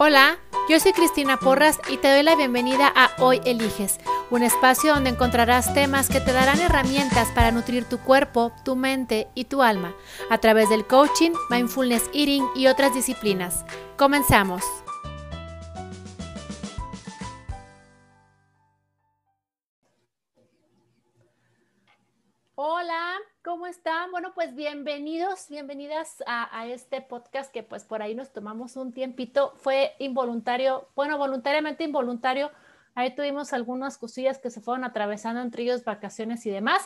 Hola, yo soy Cristina Porras y te doy la bienvenida a Hoy Eliges, un espacio donde encontrarás temas que te darán herramientas para nutrir tu cuerpo, tu mente y tu alma a través del coaching, mindfulness eating y otras disciplinas. Comenzamos. Hola, ¿Cómo están? Bueno, pues bienvenidos, bienvenidas a, este podcast que pues por ahí nos tomamos un tiempito. Fue involuntario, bueno, voluntariamente involuntario. Ahí tuvimos algunas cosillas que se fueron atravesando entre ellos, vacaciones y demás.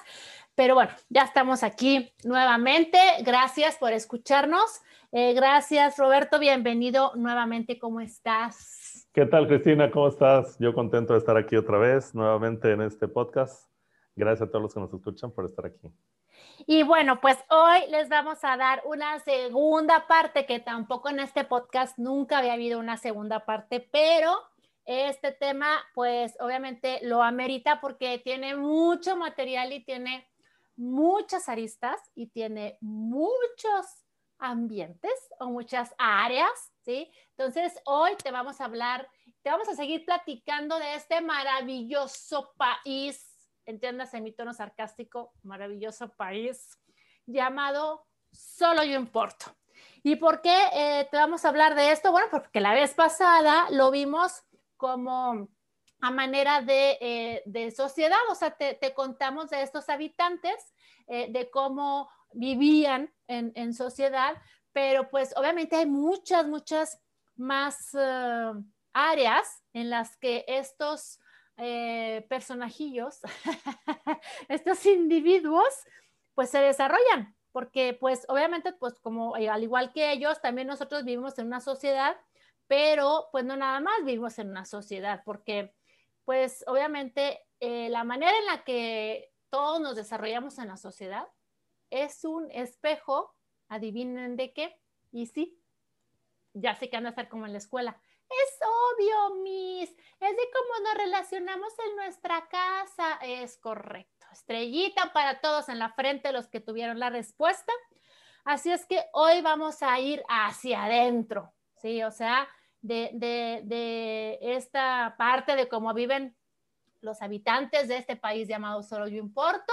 Pero bueno, ya estamos aquí nuevamente. Gracias por escucharnos. Eh, gracias, Roberto. Bienvenido nuevamente. ¿Cómo estás? ¿Qué tal, Cristina? ¿Cómo estás? Yo contento de estar aquí otra vez, nuevamente en este podcast. Gracias a todos los que nos escuchan por estar aquí. Y bueno, pues hoy les vamos a dar una segunda parte, que tampoco en este podcast nunca había habido una segunda parte, pero este tema pues obviamente lo amerita porque tiene mucho material y tiene muchas aristas y tiene muchos ambientes o muchas áreas, ¿sí? Entonces hoy te vamos a hablar, te vamos a seguir platicando de este maravilloso país entiendas en mi tono sarcástico, maravilloso país llamado Solo Yo Importo. ¿Y por qué eh, te vamos a hablar de esto? Bueno, porque la vez pasada lo vimos como a manera de, eh, sociedad, o sea, te, contamos de estos habitantes, eh, de cómo vivían en, en, sociedad, pero pues obviamente hay muchas, muchas más áreas en las que estos eh, personajillos, estos individuos, pues se desarrollan, porque pues obviamente, pues como eh, al igual que ellos, también nosotros vivimos en una sociedad, pero pues no nada más vivimos en una sociedad, porque pues obviamente eh, la manera en la que todos nos desarrollamos en la sociedad es un espejo, adivinen de qué, y sí, ya sé que van a estar como en la escuela, es obvio, Miss. Es de cómo nos relacionamos en nuestra casa. Es correcto. Estrellita para todos en la frente, los que tuvieron la respuesta. Así es que hoy vamos a ir hacia adentro, ¿sí? O sea, de, de esta parte de cómo viven los habitantes de este país llamado Solo Yo Importo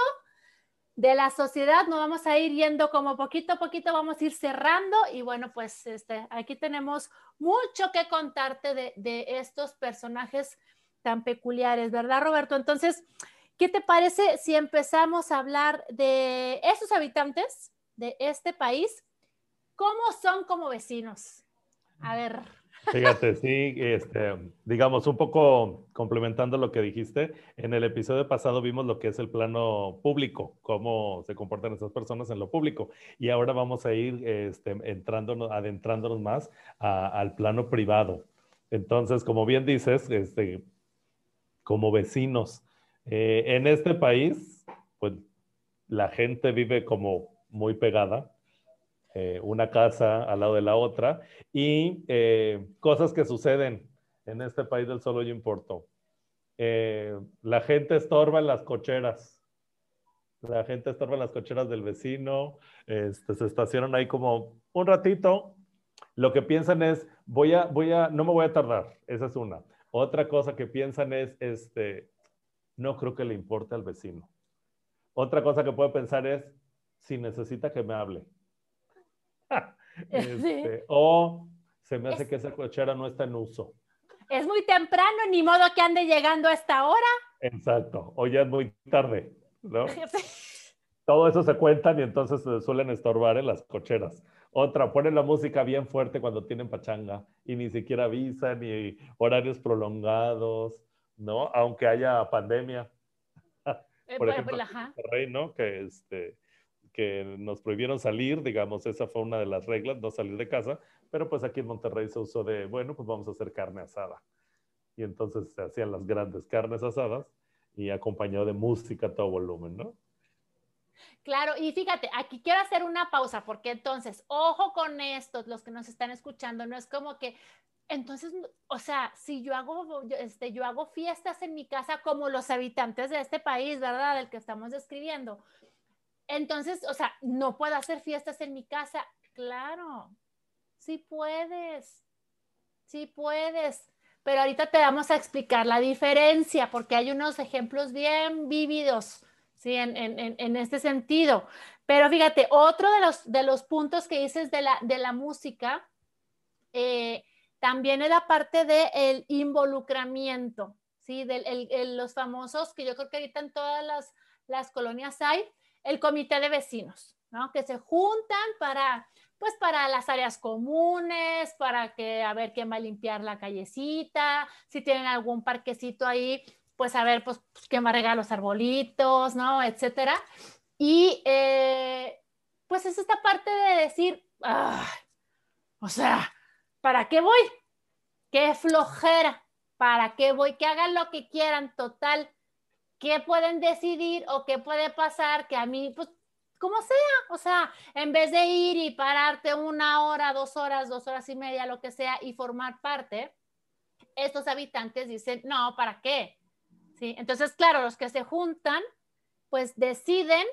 de la sociedad nos vamos a ir yendo como poquito a poquito, vamos a ir cerrando y bueno, pues este, aquí tenemos mucho que contarte de, estos personajes tan peculiares, ¿verdad, Roberto? Entonces, ¿qué te parece si empezamos a hablar de esos habitantes de este país? ¿Cómo son como vecinos? A ver. Fíjate, sí, este, digamos, un poco complementando lo que dijiste, en el episodio pasado vimos lo que es el plano público, cómo se comportan esas personas en lo público, y ahora vamos a ir este, entrándonos, adentrándonos más al plano privado. Entonces, como bien dices, este, como vecinos, eh, en este país, pues la gente vive como muy pegada, eh, una casa al lado de la otra y eh, cosas que suceden en este país del solo yo importo. Eh, la gente estorba en las cocheras. La gente estorba en las cocheras del vecino. Este, se estacionan ahí como un ratito. Lo que piensan es, voy a, voy a, no me voy a tardar. Esa es una. Otra cosa que piensan es, este, no creo que le importe al vecino. Otra cosa que puede pensar es, si necesita que me hable. Este, o se me hace que esa cochera no está en uso. Es muy temprano, ni modo que ande llegando a esta hora. Exacto, o ya es muy tarde, ¿no? Todo eso se cuentan y entonces se suelen estorbar en las cocheras. Otra, ponen la música bien fuerte cuando tienen pachanga y ni siquiera avisan, ni horarios prolongados, ¿no? Aunque haya pandemia. Eh, Por ejemplo, Rey, ¿no? Que este, que nos prohibieron salir, digamos, esa fue una de las reglas, no salir de casa, pero pues aquí en Monterrey se usó de, bueno, pues vamos a hacer carne asada. Y entonces se hacían las grandes carnes asadas y acompañado de música a todo volumen, ¿no? Claro, y fíjate, aquí quiero hacer una pausa porque entonces, ojo con esto, los que nos están escuchando, no es como que, entonces, o sea, si yo hago, este, yo hago fiestas en mi casa como los habitantes de este país, ¿verdad? Del que estamos describiendo, entonces, o sea, no puedo hacer fiestas en mi casa. Claro, sí puedes. sí puedes, pero ahorita te vamos a explicar la diferencia porque hay unos ejemplos bien vívidos, ¿sí? En, en, en este sentido. Pero fíjate, otro de los, de los puntos que dices de la, de la música, eh, también es la parte del involucramiento, ¿sí? De los famosos, que yo creo que ahorita en todas las, las colonias hay, el comité de vecinos, ¿no? Que se juntan para, pues para las áreas comunes, para que a ver quién va a limpiar la callecita, si tienen algún parquecito ahí, pues a ver, pues, quién va a regar los arbolitos, ¿no? Etcétera. Y eh, pues es esta parte de decir, o sea, ¿para qué voy? Qué flojera, ¿para qué voy? Que hagan lo que quieran, total. ¿Qué pueden decidir o qué puede pasar que a mí, pues, como sea, o sea, en vez de ir y pararte una hora, dos horas, dos horas y media, lo que sea, y formar parte, estos habitantes dicen, no, ¿para qué? ¿Sí? Entonces, claro, los que se juntan, pues deciden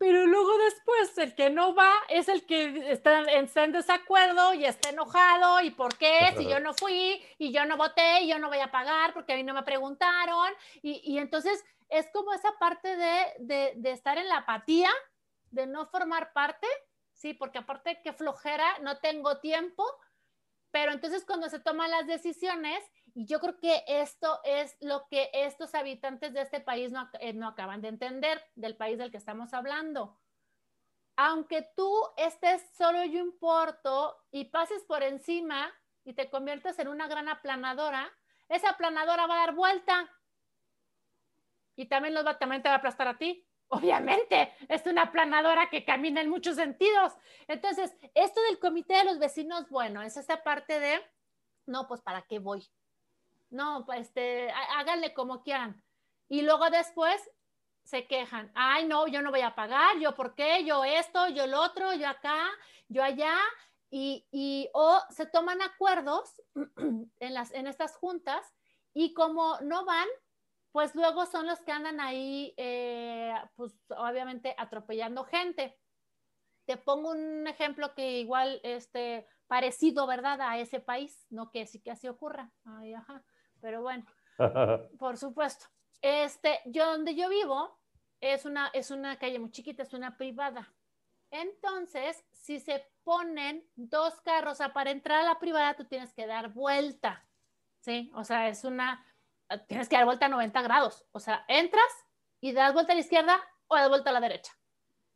pero luego después el que no va es el que está, en desacuerdo y está enojado y por qué si yo no fui y yo no voté y yo no voy a pagar porque a mí no me preguntaron. Y, y entonces es como esa parte de, de, de, estar en la apatía, de no formar parte, sí, porque aparte que flojera, no tengo tiempo, pero entonces cuando se toman las decisiones y yo creo que esto es lo que estos habitantes de este país no, eh, no, acaban de entender, del país del que estamos hablando. Aunque tú estés solo yo importo y pases por encima y te conviertas en una gran aplanadora, esa aplanadora va a dar vuelta y también, los va, también te va a aplastar a ti. Obviamente, es una aplanadora que camina en muchos sentidos. Entonces, esto del comité de los vecinos, bueno, es esta parte de, no, pues, ¿para qué voy? No, pues este, háganle como quieran. Y luego después se quejan, ay, no, yo no voy a pagar, yo por qué, yo esto, yo el otro, yo acá, yo allá, y, y o se toman acuerdos en, las, en estas juntas y como no van, pues luego son los que andan ahí, eh, pues obviamente atropellando gente. Te pongo un ejemplo que igual, este, parecido, ¿verdad? A ese país, no que sí que así ocurra. Ay, ajá pero bueno, por supuesto. Este, yo donde yo vivo es una, es una calle muy chiquita, es una privada. Entonces, si se ponen dos carros, o sea, para entrar a la privada tú tienes que dar vuelta, ¿sí? O sea, es una, tienes que dar vuelta a 90 grados. O sea, entras y das vuelta a la izquierda o das vuelta a la derecha.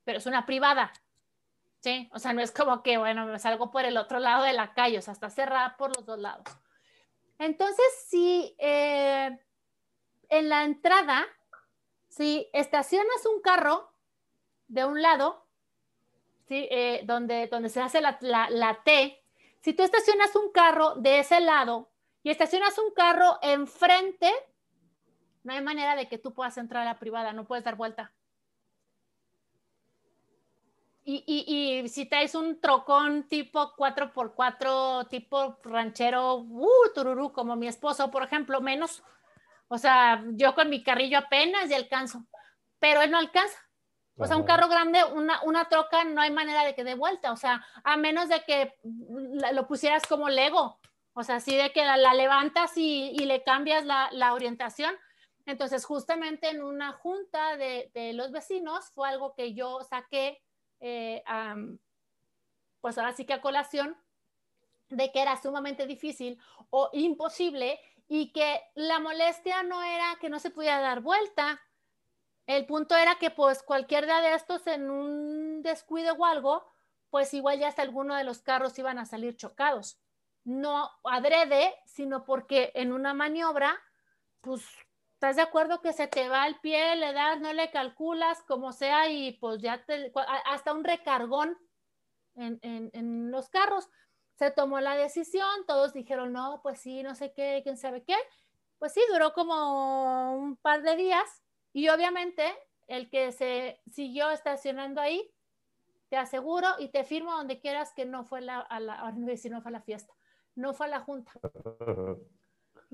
Pero es una privada, ¿sí? O sea, no es como que, bueno, me salgo por el otro lado de la calle, o sea, está cerrada por los dos lados. Entonces, si eh, en la entrada, si estacionas un carro de un lado, ¿sí? Eh, donde, donde se hace la, la, T, si tú estacionas un carro de ese lado y estacionas un carro enfrente, no hay manera de que tú puedas entrar a la privada, no puedes dar vuelta. Y, y, y, si traes un trocón tipo 4x4, tipo ranchero, uh, tururú, como mi esposo, por ejemplo, menos. O sea, yo con mi carrillo apenas y alcanzo, pero él no alcanza. O sea, un carro grande, una, una troca, no hay manera de que dé vuelta. O sea, a menos de que lo pusieras como Lego. O sea, así de que la, levantas y, y, le cambias la, la, orientación. Entonces, justamente en una junta de, de los vecinos fue algo que yo saqué eh, pues ahora sí que a colación, de que era sumamente difícil o imposible y que la molestia no era que no se pudiera dar vuelta. El punto era que pues cualquier día de estos en un descuido o algo, pues igual ya hasta alguno de los carros iban a salir chocados. No adrede, sino porque en una maniobra, pues ¿Estás de acuerdo que se te va el pie, le das, no le calculas, como sea, y pues ya te, hasta un recargón en, en, los carros. Se tomó la decisión, todos dijeron, no, pues sí, no sé qué, quién sabe qué. Pues sí, duró como un par de días y obviamente el que se siguió estacionando ahí, te aseguro y te firmo donde quieras que no fue la, a la, no fue a la fiesta, no fue a la junta.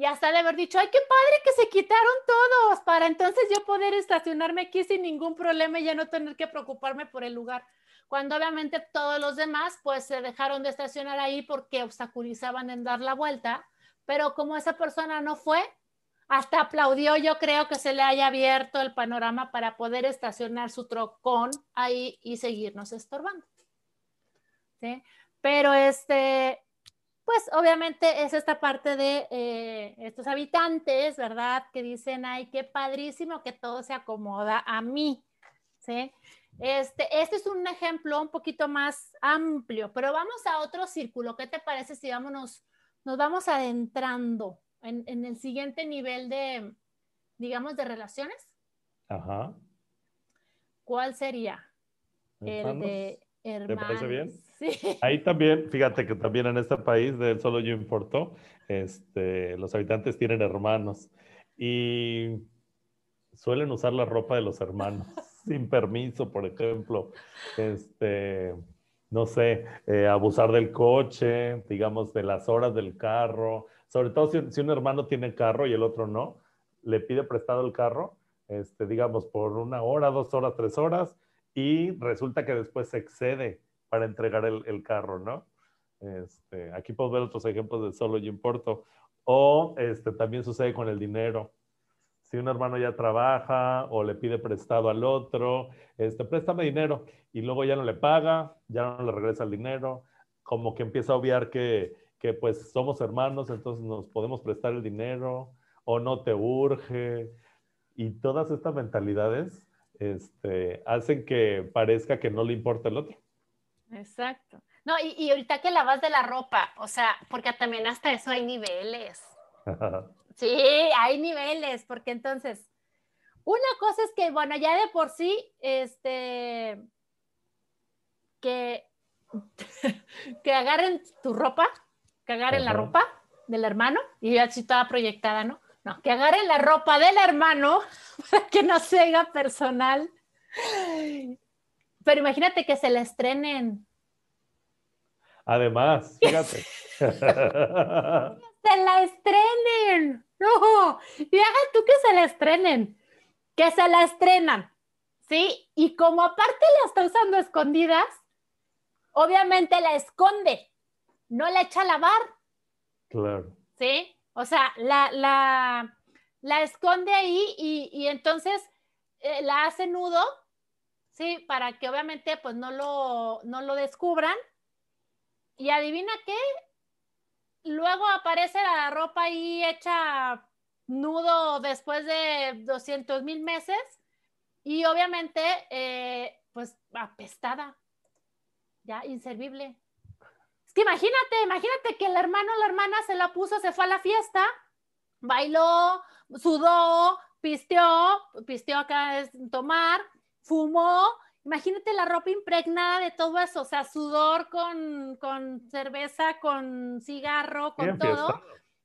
Y hasta de haber dicho, ay, qué padre que se quitaron todos, para entonces yo poder estacionarme aquí sin ningún problema y ya no tener que preocuparme por el lugar. cuando obviamente todos los demás pues se dejaron de estacionar ahí porque obstaculizaban en dar la vuelta, pero como esa persona no fue, hasta aplaudió, yo creo que se le haya abierto el panorama para poder estacionar su trocón ahí y seguirnos estorbando. ¿Sí? Pero este, pues obviamente es esta parte de eh, estos habitantes, ¿verdad? Que dicen, ay, qué padrísimo que todo se acomoda a mí, ¿sí? Este, este es un ejemplo un poquito más amplio, pero vamos a otro círculo. ¿Qué te parece si vámonos, nos vamos adentrando en, el siguiente nivel de, digamos, de relaciones? Ajá. ¿Cuál sería? El de hermanos. ¿Te parece bien? Sí. Ahí también, fíjate que también en este país del solo yo importo, este, los habitantes tienen hermanos y suelen usar la ropa de los hermanos sin permiso, por ejemplo, este, no sé, eh, abusar del coche, digamos, de las horas del carro, sobre todo si, un hermano tiene carro y el otro no, le pide prestado el carro, este, digamos, por una hora, dos horas, tres horas, y resulta que después se excede para entregar el, carro, ¿no? Este, aquí podemos ver otros ejemplos de solo yo importo. O este, también sucede con el dinero si un hermano ya trabaja o le pide prestado al otro, este, préstame dinero y luego ya no le paga, ya no le regresa el dinero, como que empieza a obviar que, que pues somos hermanos, entonces nos podemos prestar el dinero o no te urge. Y todas estas mentalidades este, hacen que parezca que no le importa el otro. Exacto. No, y, y ahorita que lavas de la ropa, o sea, porque también hasta eso hay niveles. Sí, hay niveles, porque entonces, una cosa es que, bueno, ya de por sí, este, que, que agarren tu ropa, que agarren la ropa del hermano, y ya así toda proyectada, ¿no? No, que agarren la ropa del hermano para que no se haga personal. Pero imagínate que se la estrenen. Además, fíjate. se la estrenen. No, y hagan tú que se la estrenen, que se la estrenan, ¿sí? Y como aparte la está usando escondidas, obviamente la esconde, no la echa a lavar. Claro. ¿Sí? O sea, la, la, la esconde ahí y, y entonces eh, la hace nudo, ¿sí? Para que obviamente pues no lo, no lo descubran. Y adivina qué, luego aparece la ropa ahí hecha nudo después de 200 mil meses y obviamente eh, pues apestada, ya inservible. Es que imagínate, imagínate que el hermano o la hermana se la puso, se fue a la fiesta, bailó, sudó, pisteó, pisteó acá es tomar, fumó Imagínate la ropa impregnada de todo eso, o sea, sudor con, cerveza, con cigarro, con todo.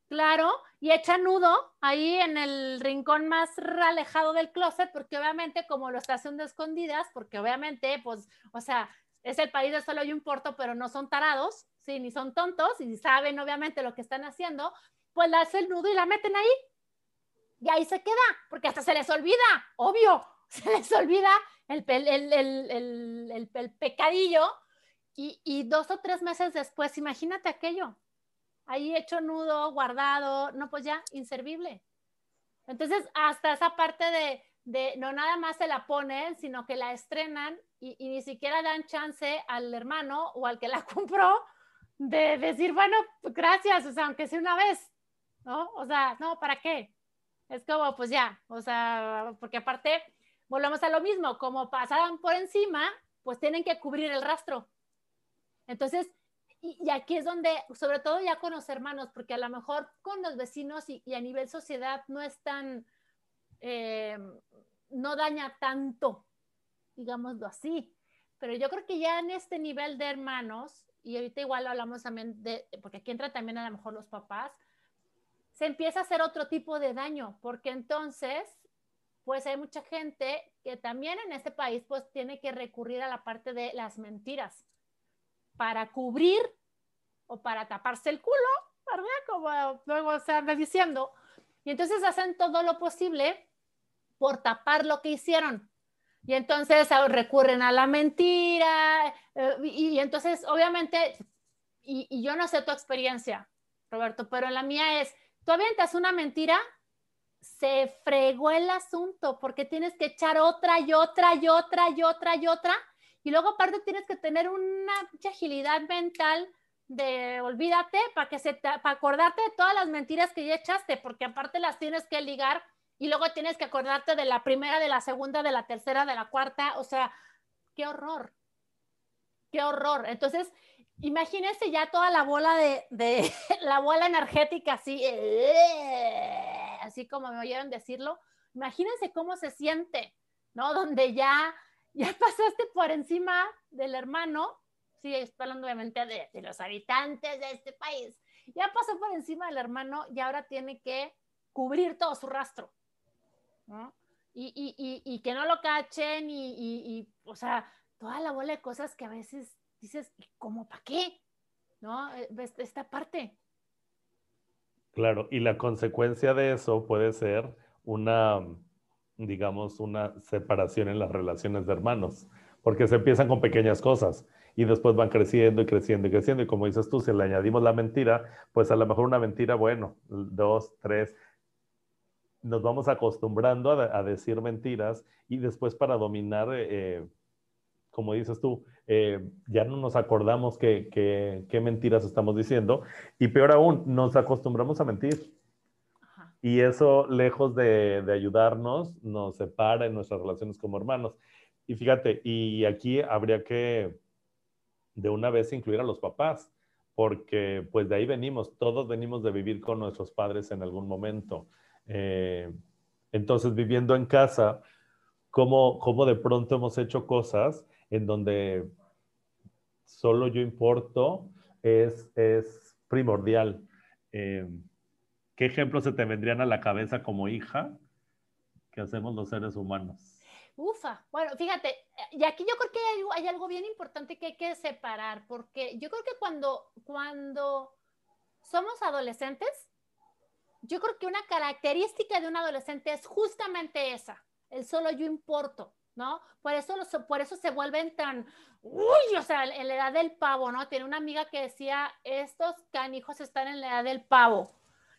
Claro, y echa nudo ahí en el rincón más alejado del closet, porque obviamente como lo está haciendo escondidas, porque obviamente, pues, o sea, es el país de solo hay un porto, pero no son tarados, sí, ni son tontos, y saben obviamente lo que están haciendo, pues la hace el nudo y la meten ahí. Y ahí se queda, porque hasta se les olvida, obvio, se les olvida el, el, pecadillo y, dos o tres meses después, imagínate aquello, ahí hecho nudo, guardado, no, pues ya, inservible. Entonces, hasta esa parte de, no nada más se la ponen, sino que la estrenan y, ni siquiera dan chance al hermano o al que la compró de decir, bueno, gracias, o sea, aunque sea una vez, ¿no? O sea, no, ¿para qué? Es como, pues ya, o sea, porque aparte volvemos a lo mismo, como pasaban por encima, pues tienen que cubrir el rastro. Entonces, y, aquí es donde, sobre todo ya con los hermanos, porque a lo mejor con los vecinos y, a nivel sociedad no es tan, eh, no daña tanto, digámoslo así. Pero yo creo que ya en este nivel de hermanos, y ahorita igual hablamos también de, porque aquí entra también a lo mejor los papás, se empieza a hacer otro tipo de daño, porque entonces pues hay mucha gente que también en este país pues tiene que recurrir a la parte de las mentiras para cubrir o para taparse el culo, ¿verdad? Como luego se anda diciendo. Y entonces hacen todo lo posible por tapar lo que hicieron. Y entonces ah, recurren a la mentira. Eh, y, entonces, obviamente, y, yo no sé tu experiencia, Roberto, pero la mía es, tú avientas una mentira, se fregó el asunto porque tienes que echar otra y otra y otra y otra y otra. Y luego aparte tienes que tener una agilidad mental de olvídate para que se para acordarte de todas las mentiras que ya echaste, porque aparte las tienes que ligar y luego tienes que acordarte de la primera, de la segunda, de la tercera, de la cuarta, o sea, qué horror, qué horror. Entonces, imagínense ya toda la bola de, de la bola energética así, así como me oyeron decirlo, imagínense cómo se siente, ¿no? Donde ya, ya pasaste por encima del hermano, sí, estoy hablando obviamente de, de los habitantes de este país, ya pasó por encima del hermano y ahora tiene que cubrir todo su rastro. Y, y, y, y, que no lo cachen y, o sea, toda la bola de cosas que a veces dices, ¿cómo para qué? ¿No? Eh, esta parte. Claro, y la consecuencia de eso puede ser una, digamos, una separación en las relaciones de hermanos, porque se empiezan con pequeñas cosas y después van creciendo y creciendo y creciendo. Y como dices tú, si le añadimos la mentira, pues a lo mejor una mentira, bueno, dos, tres, nos vamos acostumbrando a, decir mentiras y después para dominar, eh, eh, como dices tú, eh, ya no nos acordamos qué mentiras estamos diciendo y peor aún, nos acostumbramos a mentir. Y eso, lejos de, de, ayudarnos, nos separa en nuestras relaciones como hermanos. Y fíjate, y aquí habría que de una vez incluir a los papás, porque pues de ahí venimos, todos venimos de vivir con nuestros padres en algún momento. Eh, entonces, viviendo en casa, ¿cómo, ¿cómo, de pronto hemos hecho cosas en donde solo yo importo es, es primordial? Eh, ¿Qué ejemplos se te vendrían a la cabeza como hija que hacemos los seres humanos? Ufa, bueno, fíjate, y aquí yo creo que hay, hay, algo bien importante que hay que separar, porque yo creo que cuando, cuando somos adolescentes, yo creo que una característica de un adolescente es justamente esa, el solo yo importo, ¿no? Por eso, por eso se vuelven tan, uy, o sea, en la edad del pavo, ¿no? Tiene una amiga que decía, estos canijos están en la edad del pavo.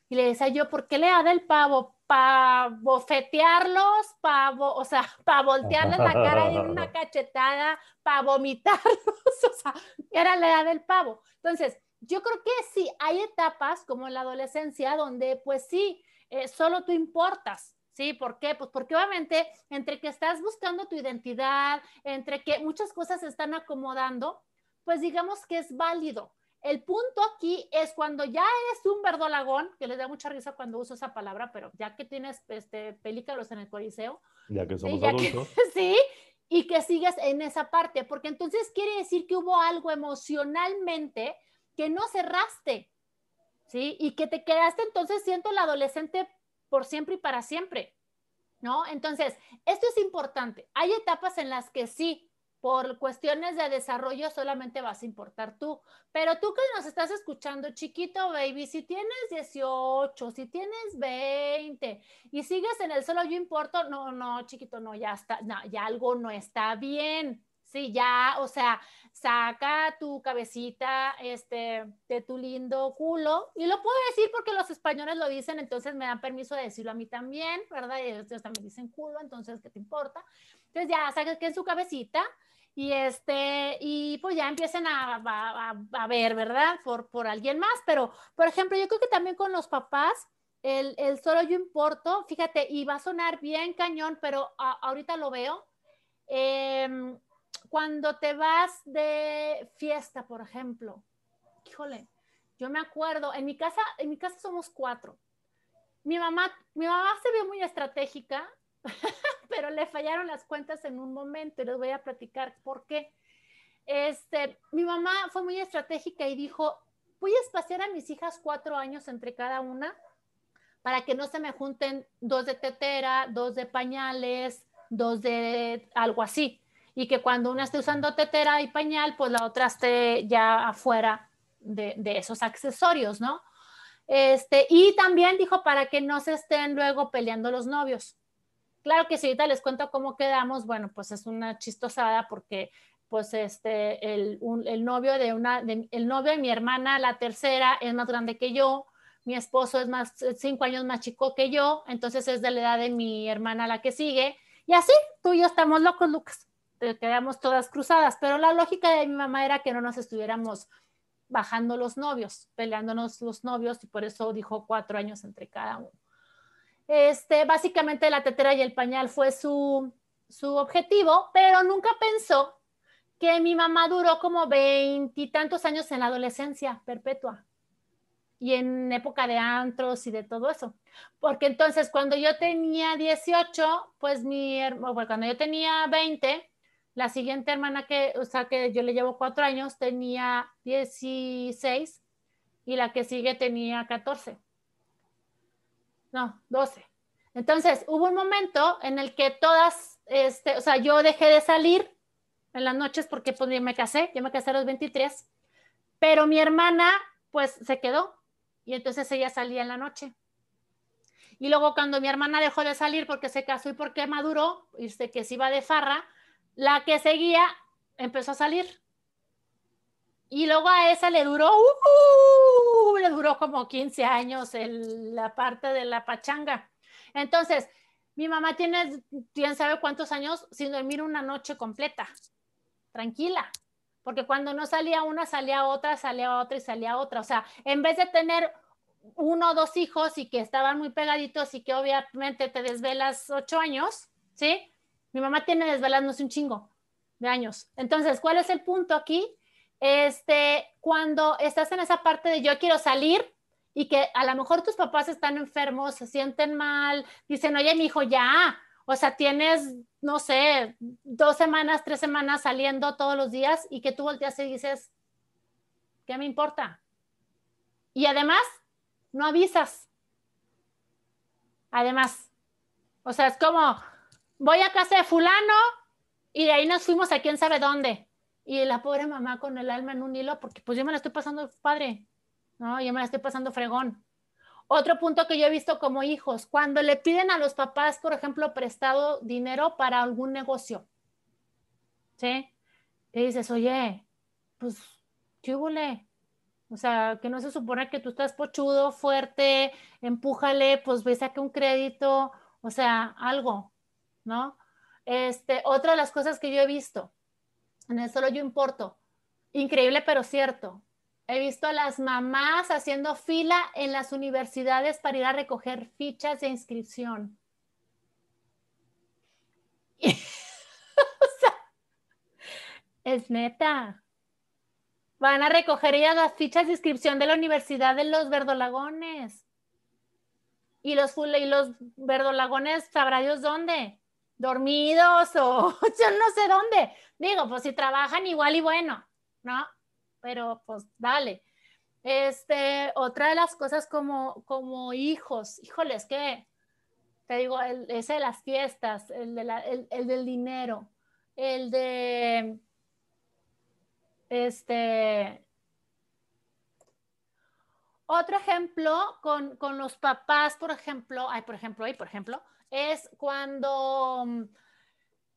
Y le decía yo, ¿por qué le da del pavo? Para bofetearlos, para, o sea, para voltearles la cara de una cachetada, para vomitarlos, o sea, era la edad del pavo. Entonces, yo creo que sí, hay etapas como en la adolescencia donde pues sí, eh, solo tú importas. ¿Sí? ¿Por qué? Pues porque obviamente entre que estás buscando tu identidad, entre que muchas cosas se están acomodando, pues digamos que es válido. El punto aquí es cuando ya eres un verdolagón, que les da mucha risa cuando uso esa palabra, pero ya que tienes este, pelícaros en el coliseo. Ya que somos adultos. sí, y que sigues en esa parte, porque entonces quiere decir que hubo algo emocionalmente que no cerraste, ¿sí? Y que te quedaste entonces siendo el adolescente por siempre y para siempre, ¿no? Entonces, esto es importante. Hay etapas en las que sí, por cuestiones de desarrollo solamente vas a importar tú, pero tú que nos estás escuchando, chiquito baby, si tienes 18, si tienes 20 y sigues en el solo yo importo, no, no, chiquito, no, ya está, no, ya algo no está bien. Sí, ya, o sea, saca tu cabecita este, de tu lindo culo. Y lo puedo decir porque los españoles lo dicen, entonces me dan permiso de decirlo a mí también, ¿verdad? Y ellos también dicen culo, entonces, ¿qué te importa? Entonces ya saca que en su cabecita y este, y pues ya empiecen a, a, ver, ¿verdad? Por, por alguien más. Pero, por ejemplo, yo creo que también con los papás, el, el solo yo importo, fíjate, y va a sonar bien cañón, pero ahorita lo veo. Eh, cuando te vas de fiesta, por ejemplo, híjole, yo me acuerdo, en mi casa, en mi casa somos cuatro. Mi mamá, mi mamá se vio muy estratégica, pero le fallaron las cuentas en un momento y les voy a platicar por qué. Este, mi mamá fue muy estratégica y dijo, voy a espaciar a mis hijas cuatro años entre cada una para que no se me junten dos de tetera, dos de pañales, dos de algo así y que cuando una esté usando tetera y pañal, pues la otra esté ya afuera de, esos accesorios, ¿no? Este, y también dijo para que no se estén luego peleando los novios. Claro que si ahorita les cuento cómo quedamos, bueno, pues es una chistosada porque pues este, el, el novio de una, el novio de mi hermana, la tercera, es más grande que yo, mi esposo es más, cinco años más chico que yo, entonces es de la edad de mi hermana la que sigue, y así, tú y yo estamos locos, Lucas, quedamos todas cruzadas, pero la lógica de mi mamá era que no nos estuviéramos bajando los novios, peleándonos los novios, y por eso dijo cuatro años entre cada uno. Este, básicamente la tetera y el pañal fue su, su objetivo, pero nunca pensó que mi mamá duró como veintitantos años en la adolescencia perpetua y en época de antros y de todo eso. Porque entonces cuando yo tenía 18, pues mi, bueno, cuando yo tenía 20, la siguiente hermana que, o sea, que yo le llevo cuatro años, tenía 16 y la que sigue tenía 14. No, 12. Entonces hubo un momento en el que todas, este, o sea, yo dejé de salir en las noches porque pues me casé, yo me casé a los 23, pero mi hermana pues se quedó y entonces ella salía en la noche. Y luego cuando mi hermana dejó de salir porque se casó y porque maduró, y que se iba de farra, la que seguía empezó a salir. Y luego a esa le duró, uh, le duró como 15 años en la parte de la pachanga. Entonces, mi mamá tiene, quién sabe cuántos años sin dormir una noche completa tranquila, porque cuando no salía una, salía otra, salía otra y salía otra. O sea, en vez de tener uno o dos hijos y que estaban muy pegaditos y que obviamente te desvelas ocho años, ¿sí? Mi mamá tiene desvelándose un chingo de años. Entonces, ¿cuál es el punto aquí? Este, cuando estás en esa parte de yo quiero salir y que a lo mejor tus papás están enfermos, se sienten mal, dicen, oye, mi hijo, ya, o sea, tienes, no sé, dos semanas, tres semanas saliendo todos los días y que tú volteas y dices, ¿qué me importa? Y además, no avisas. Además, o sea, es como, voy a casa de fulano y de ahí nos fuimos a quién sabe dónde. Y la pobre mamá con el alma en un hilo, porque pues yo me la estoy pasando padre, ¿no? Yo me la estoy pasando fregón. Otro punto que yo he visto como hijos, cuando le piden a los papás, por ejemplo, prestado dinero para algún negocio, ¿sí? Y dices, oye, pues, ¿qué huele? O sea, que no se supone que tú estás pochudo, fuerte, empújale, pues ve, saque un crédito, o sea, algo, ¿no? Este, otra de las cosas que yo he visto, en el solo yo importo, increíble pero cierto, He visto a las mamás haciendo fila en las universidades para ir a recoger fichas de inscripción. es neta. Van a recoger ya las fichas de inscripción de la Universidad de los Verdolagones. Y los, y los verdolagones, sabrá Dios dónde. Dormidos o yo no sé dónde. Digo, pues si trabajan igual y bueno, ¿no? pero pues dale. Este, otra de las cosas como, como hijos, híjoles, que te digo, el, ese de las fiestas, el, de el, del dinero, el de, este, otro ejemplo con, con los papás, por ejemplo, ay, por ejemplo, ahí, por ejemplo, es cuando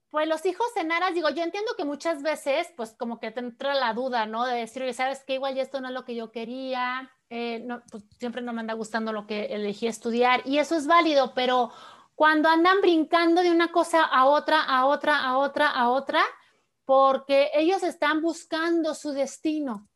pues los hijos en aras, digo, yo entiendo que muchas veces, pues como que te entra la duda, ¿no? De decir, oye, sabes que igual ya esto no es lo que yo quería, eh, no, pues siempre no me anda gustando lo que elegí estudiar y eso es válido, pero cuando andan brincando de una cosa a otra, a otra, a otra, a otra, porque ellos están buscando su destino.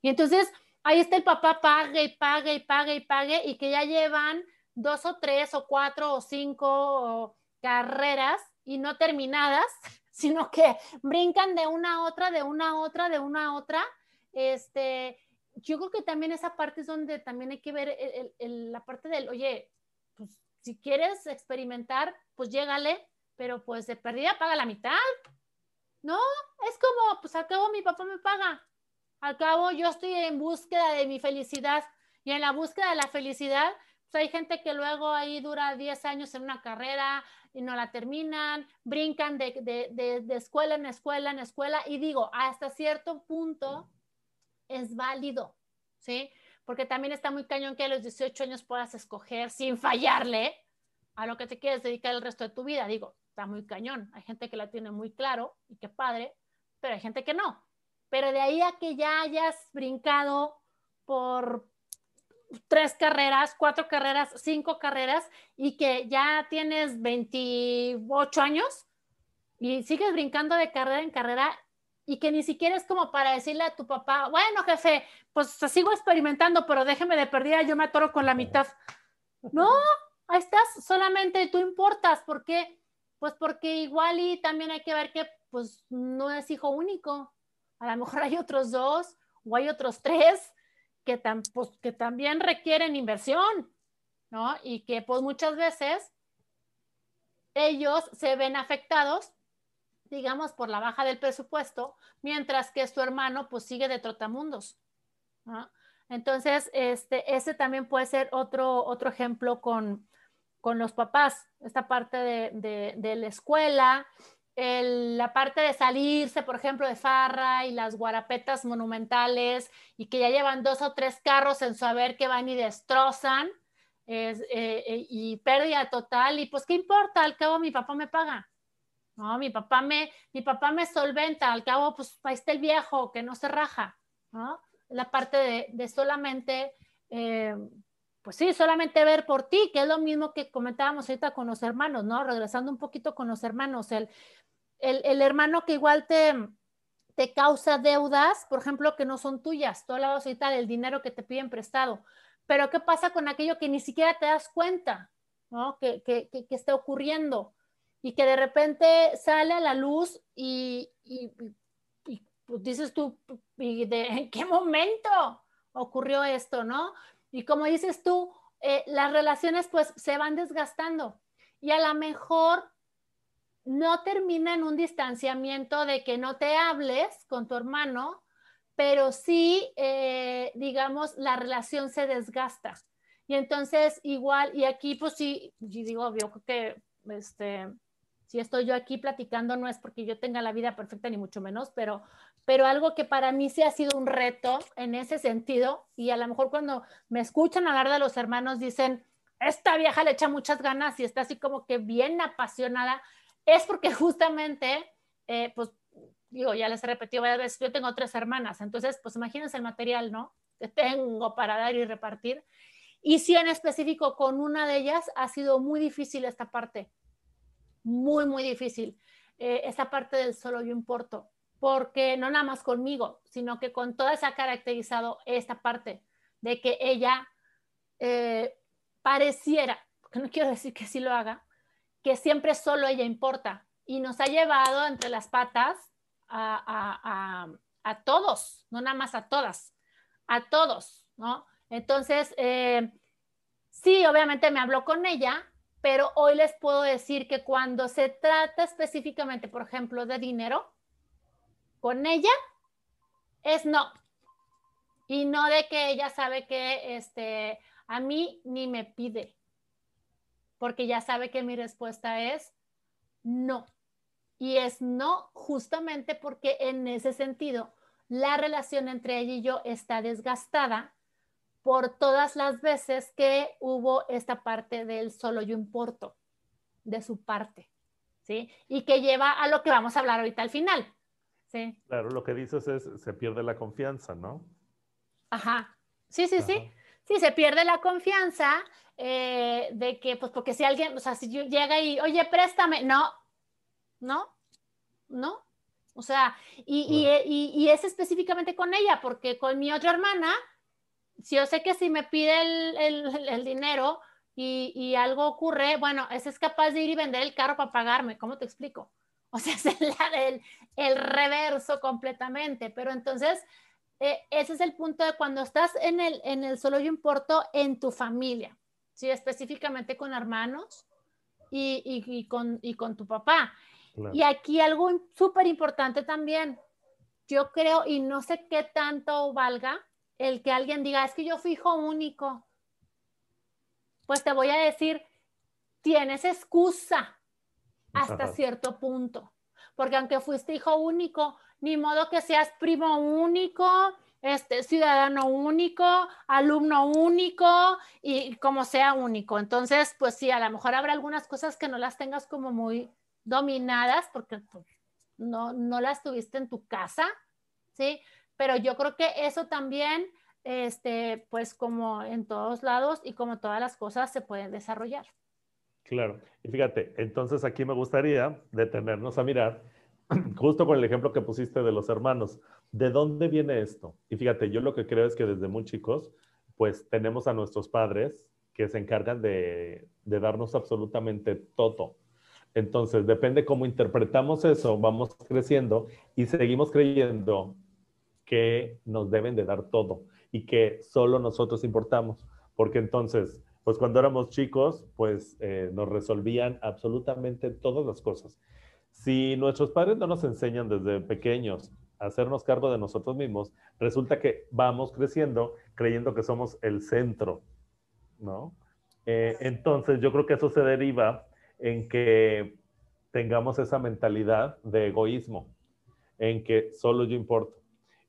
Y entonces ahí está el papá, pague y pague y pague y pague y que ya llevan dos o tres o cuatro o cinco carreras y no terminadas, sino que brincan de una a otra, de una a otra, de una a otra. Este, yo creo que también esa parte es donde también hay que ver la parte del, oye, pues si quieres experimentar, pues llégale, pero pues de perdida paga la mitad. No, es como, pues al cabo mi papá me paga. Al cabo yo estoy en búsqueda de mi felicidad y en la búsqueda de la felicidad, pues hay gente que luego ahí dura 10 años en una carrera, y no la terminan, brincan de, escuela en escuela en escuela y digo, hasta cierto punto es válido, ¿sí? Porque también está muy cañón que a los 18 años puedas escoger sin fallarle, a lo que te quieres dedicar el resto de tu vida. Digo, está muy cañón. Hay gente que la tiene muy claro y qué padre, pero hay gente que no. Pero de ahí a que ya hayas brincado por tres carreras, cuatro carreras, cinco carreras y que ya tienes 28 años y sigues brincando de carrera en carrera y que ni siquiera es como para decirle a tu papá, bueno, jefe, pues sigo experimentando, pero déjeme de perdida, yo me atoro con la mitad. No, ahí estás, solamente tú importas, ¿por qué? Pues porque igual y también hay que ver que pues no es hijo único, a lo mejor hay otros dos o hay otros tres que, pues, que también requieren inversión, ¿no? Y que pues muchas veces ellos se ven afectados, digamos, por la baja del presupuesto, mientras que su hermano pues sigue de trotamundos. Entonces, este, ese también puede ser otro, otro ejemplo con, con los papás, esta parte de, de la escuela, la parte de salirse, por ejemplo, de farra y las guarapetas monumentales y que ya llevan dos o tres carros en su haber que van y destrozan eh, eh, y pérdida total y pues qué importa, al cabo mi papá me paga. No, mi papá me, mi papá me solventa, al cabo pues ahí está el viejo que no se raja, ¿no? La parte de, de solamente, eh, pues sí, solamente ver por ti, que es lo mismo que comentábamos ahorita con los hermanos, ¿no? Regresando un poquito con los hermanos, el, el, hermano que igual te, te causa deudas, por ejemplo, que no son tuyas. Tú hablabas ahorita del dinero que te piden prestado. Pero ¿qué pasa con aquello que ni siquiera te das cuenta, ¿no? que, que, que, está ocurriendo? Y que de repente sale a la luz y, y, pues dices tú, ¿y de, ¿en qué momento ocurrió esto, no? Y como dices tú, eh, las relaciones pues se van desgastando. Y a lo mejor no termina en un distanciamiento de que no te hables con tu hermano, pero sí, eh, digamos, la relación se desgasta. Y entonces, igual, y aquí pues sí, digo, yo creo que, este, si estoy yo aquí platicando, no es porque yo tenga la vida perfecta, ni mucho menos, pero, pero algo que para mí sí ha sido un reto en ese sentido, y a lo mejor cuando me escuchan hablar de los hermanos, dicen, esta vieja le echa muchas ganas y está así como que bien apasionada, es porque justamente, eh, pues, digo, ya les he repetido varias veces, yo tengo tres hermanas, entonces, pues imagínense el material, ¿no? Que tengo para dar y repartir. Y sí, en específico, con una de ellas ha sido muy difícil esta parte, muy, muy difícil, eh, esta parte del solo yo importo, porque no nada más conmigo, sino que con toda esa caracterizado esta parte de que ella eh, pareciera, porque no quiero decir que sí lo haga, que siempre solo ella importa y nos ha llevado entre las patas a, todos, no nada más a todas, a todos, ¿no? Entonces, eh, sí, obviamente me habló con ella, pero hoy les puedo decir que cuando se trata específicamente, por ejemplo, de dinero, con ella es no. Y no de que ella sabe que este, a mí ni me pide porque ya sabe que mi respuesta es no. Y es no justamente porque en ese sentido la relación entre ella y yo está desgastada por todas las veces que hubo esta parte del solo yo importo, de su parte, ¿sí? Y que lleva a lo que vamos a hablar ahorita al final, ¿sí? Claro, lo que dices es, se pierde la confianza, ¿no? Ajá, sí, sí, sí. Sí, se pierde la confianza eh, de que, pues, porque si alguien, o sea, si yo llega y, oye, préstame, no, no, no. O sea, y, y, y, es específicamente con ella, porque con mi otra hermana, si yo sé que si me pide el, el, el dinero y, algo ocurre, bueno, ese es capaz de ir y vender el carro para pagarme, ¿cómo te explico? O sea, es el, el reverso completamente, pero entonces eh, ese es el punto de cuando estás en el, en el solo yo importo en tu familia, ¿sí? específicamente con hermanos y, y, con, y con tu papá. Y aquí algo súper importante también, yo creo, y no sé qué tanto valga el que alguien diga, es que yo fui hijo único. Pues te voy a decir, tienes excusa hasta cierto punto, porque aunque fuiste hijo único, ni modo que seas primo único, este, ciudadano único, alumno único y como sea único. Entonces, pues sí, a lo mejor habrá algunas cosas que no las tengas como muy dominadas porque pues, no, no las tuviste en tu casa, ¿sí? Pero yo creo que eso también, este, pues como en todos lados y como todas las cosas se pueden desarrollar. Claro, y fíjate, entonces aquí me gustaría detenernos a mirar, justo con el ejemplo que pusiste de los hermanos, ¿de dónde viene esto? Y fíjate, yo lo que creo es que desde muy chicos, pues tenemos a nuestros padres que se encargan de, de darnos absolutamente todo. Entonces, depende cómo interpretamos eso, vamos creciendo y seguimos creyendo que nos deben de dar todo y que solo nosotros importamos, porque entonces pues cuando éramos chicos, pues eh, nos resolvían absolutamente todas las cosas. Si nuestros padres no nos enseñan desde pequeños a hacernos cargo de nosotros mismos, resulta que vamos creciendo creyendo que somos el centro, ¿no? Eh, entonces yo creo que eso se deriva en que tengamos esa mentalidad de egoísmo, en que solo yo importo.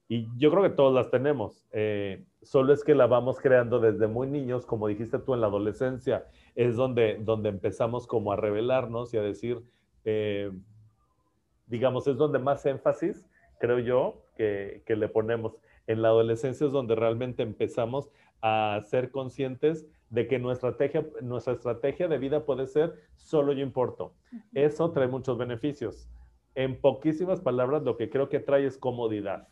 Y yo creo que todos las tenemos. Eh, solo es que la vamos creando desde muy niños, como dijiste tú en la adolescencia, es donde, donde empezamos como a revelarnos y a decir, eh, digamos, es donde más énfasis, creo yo, que, que, le ponemos. En la adolescencia es donde realmente empezamos a ser conscientes de que nuestra estrategia, nuestra estrategia de vida puede ser solo yo importo. Eso trae muchos beneficios. En poquísimas palabras, lo que creo que trae es comodidad.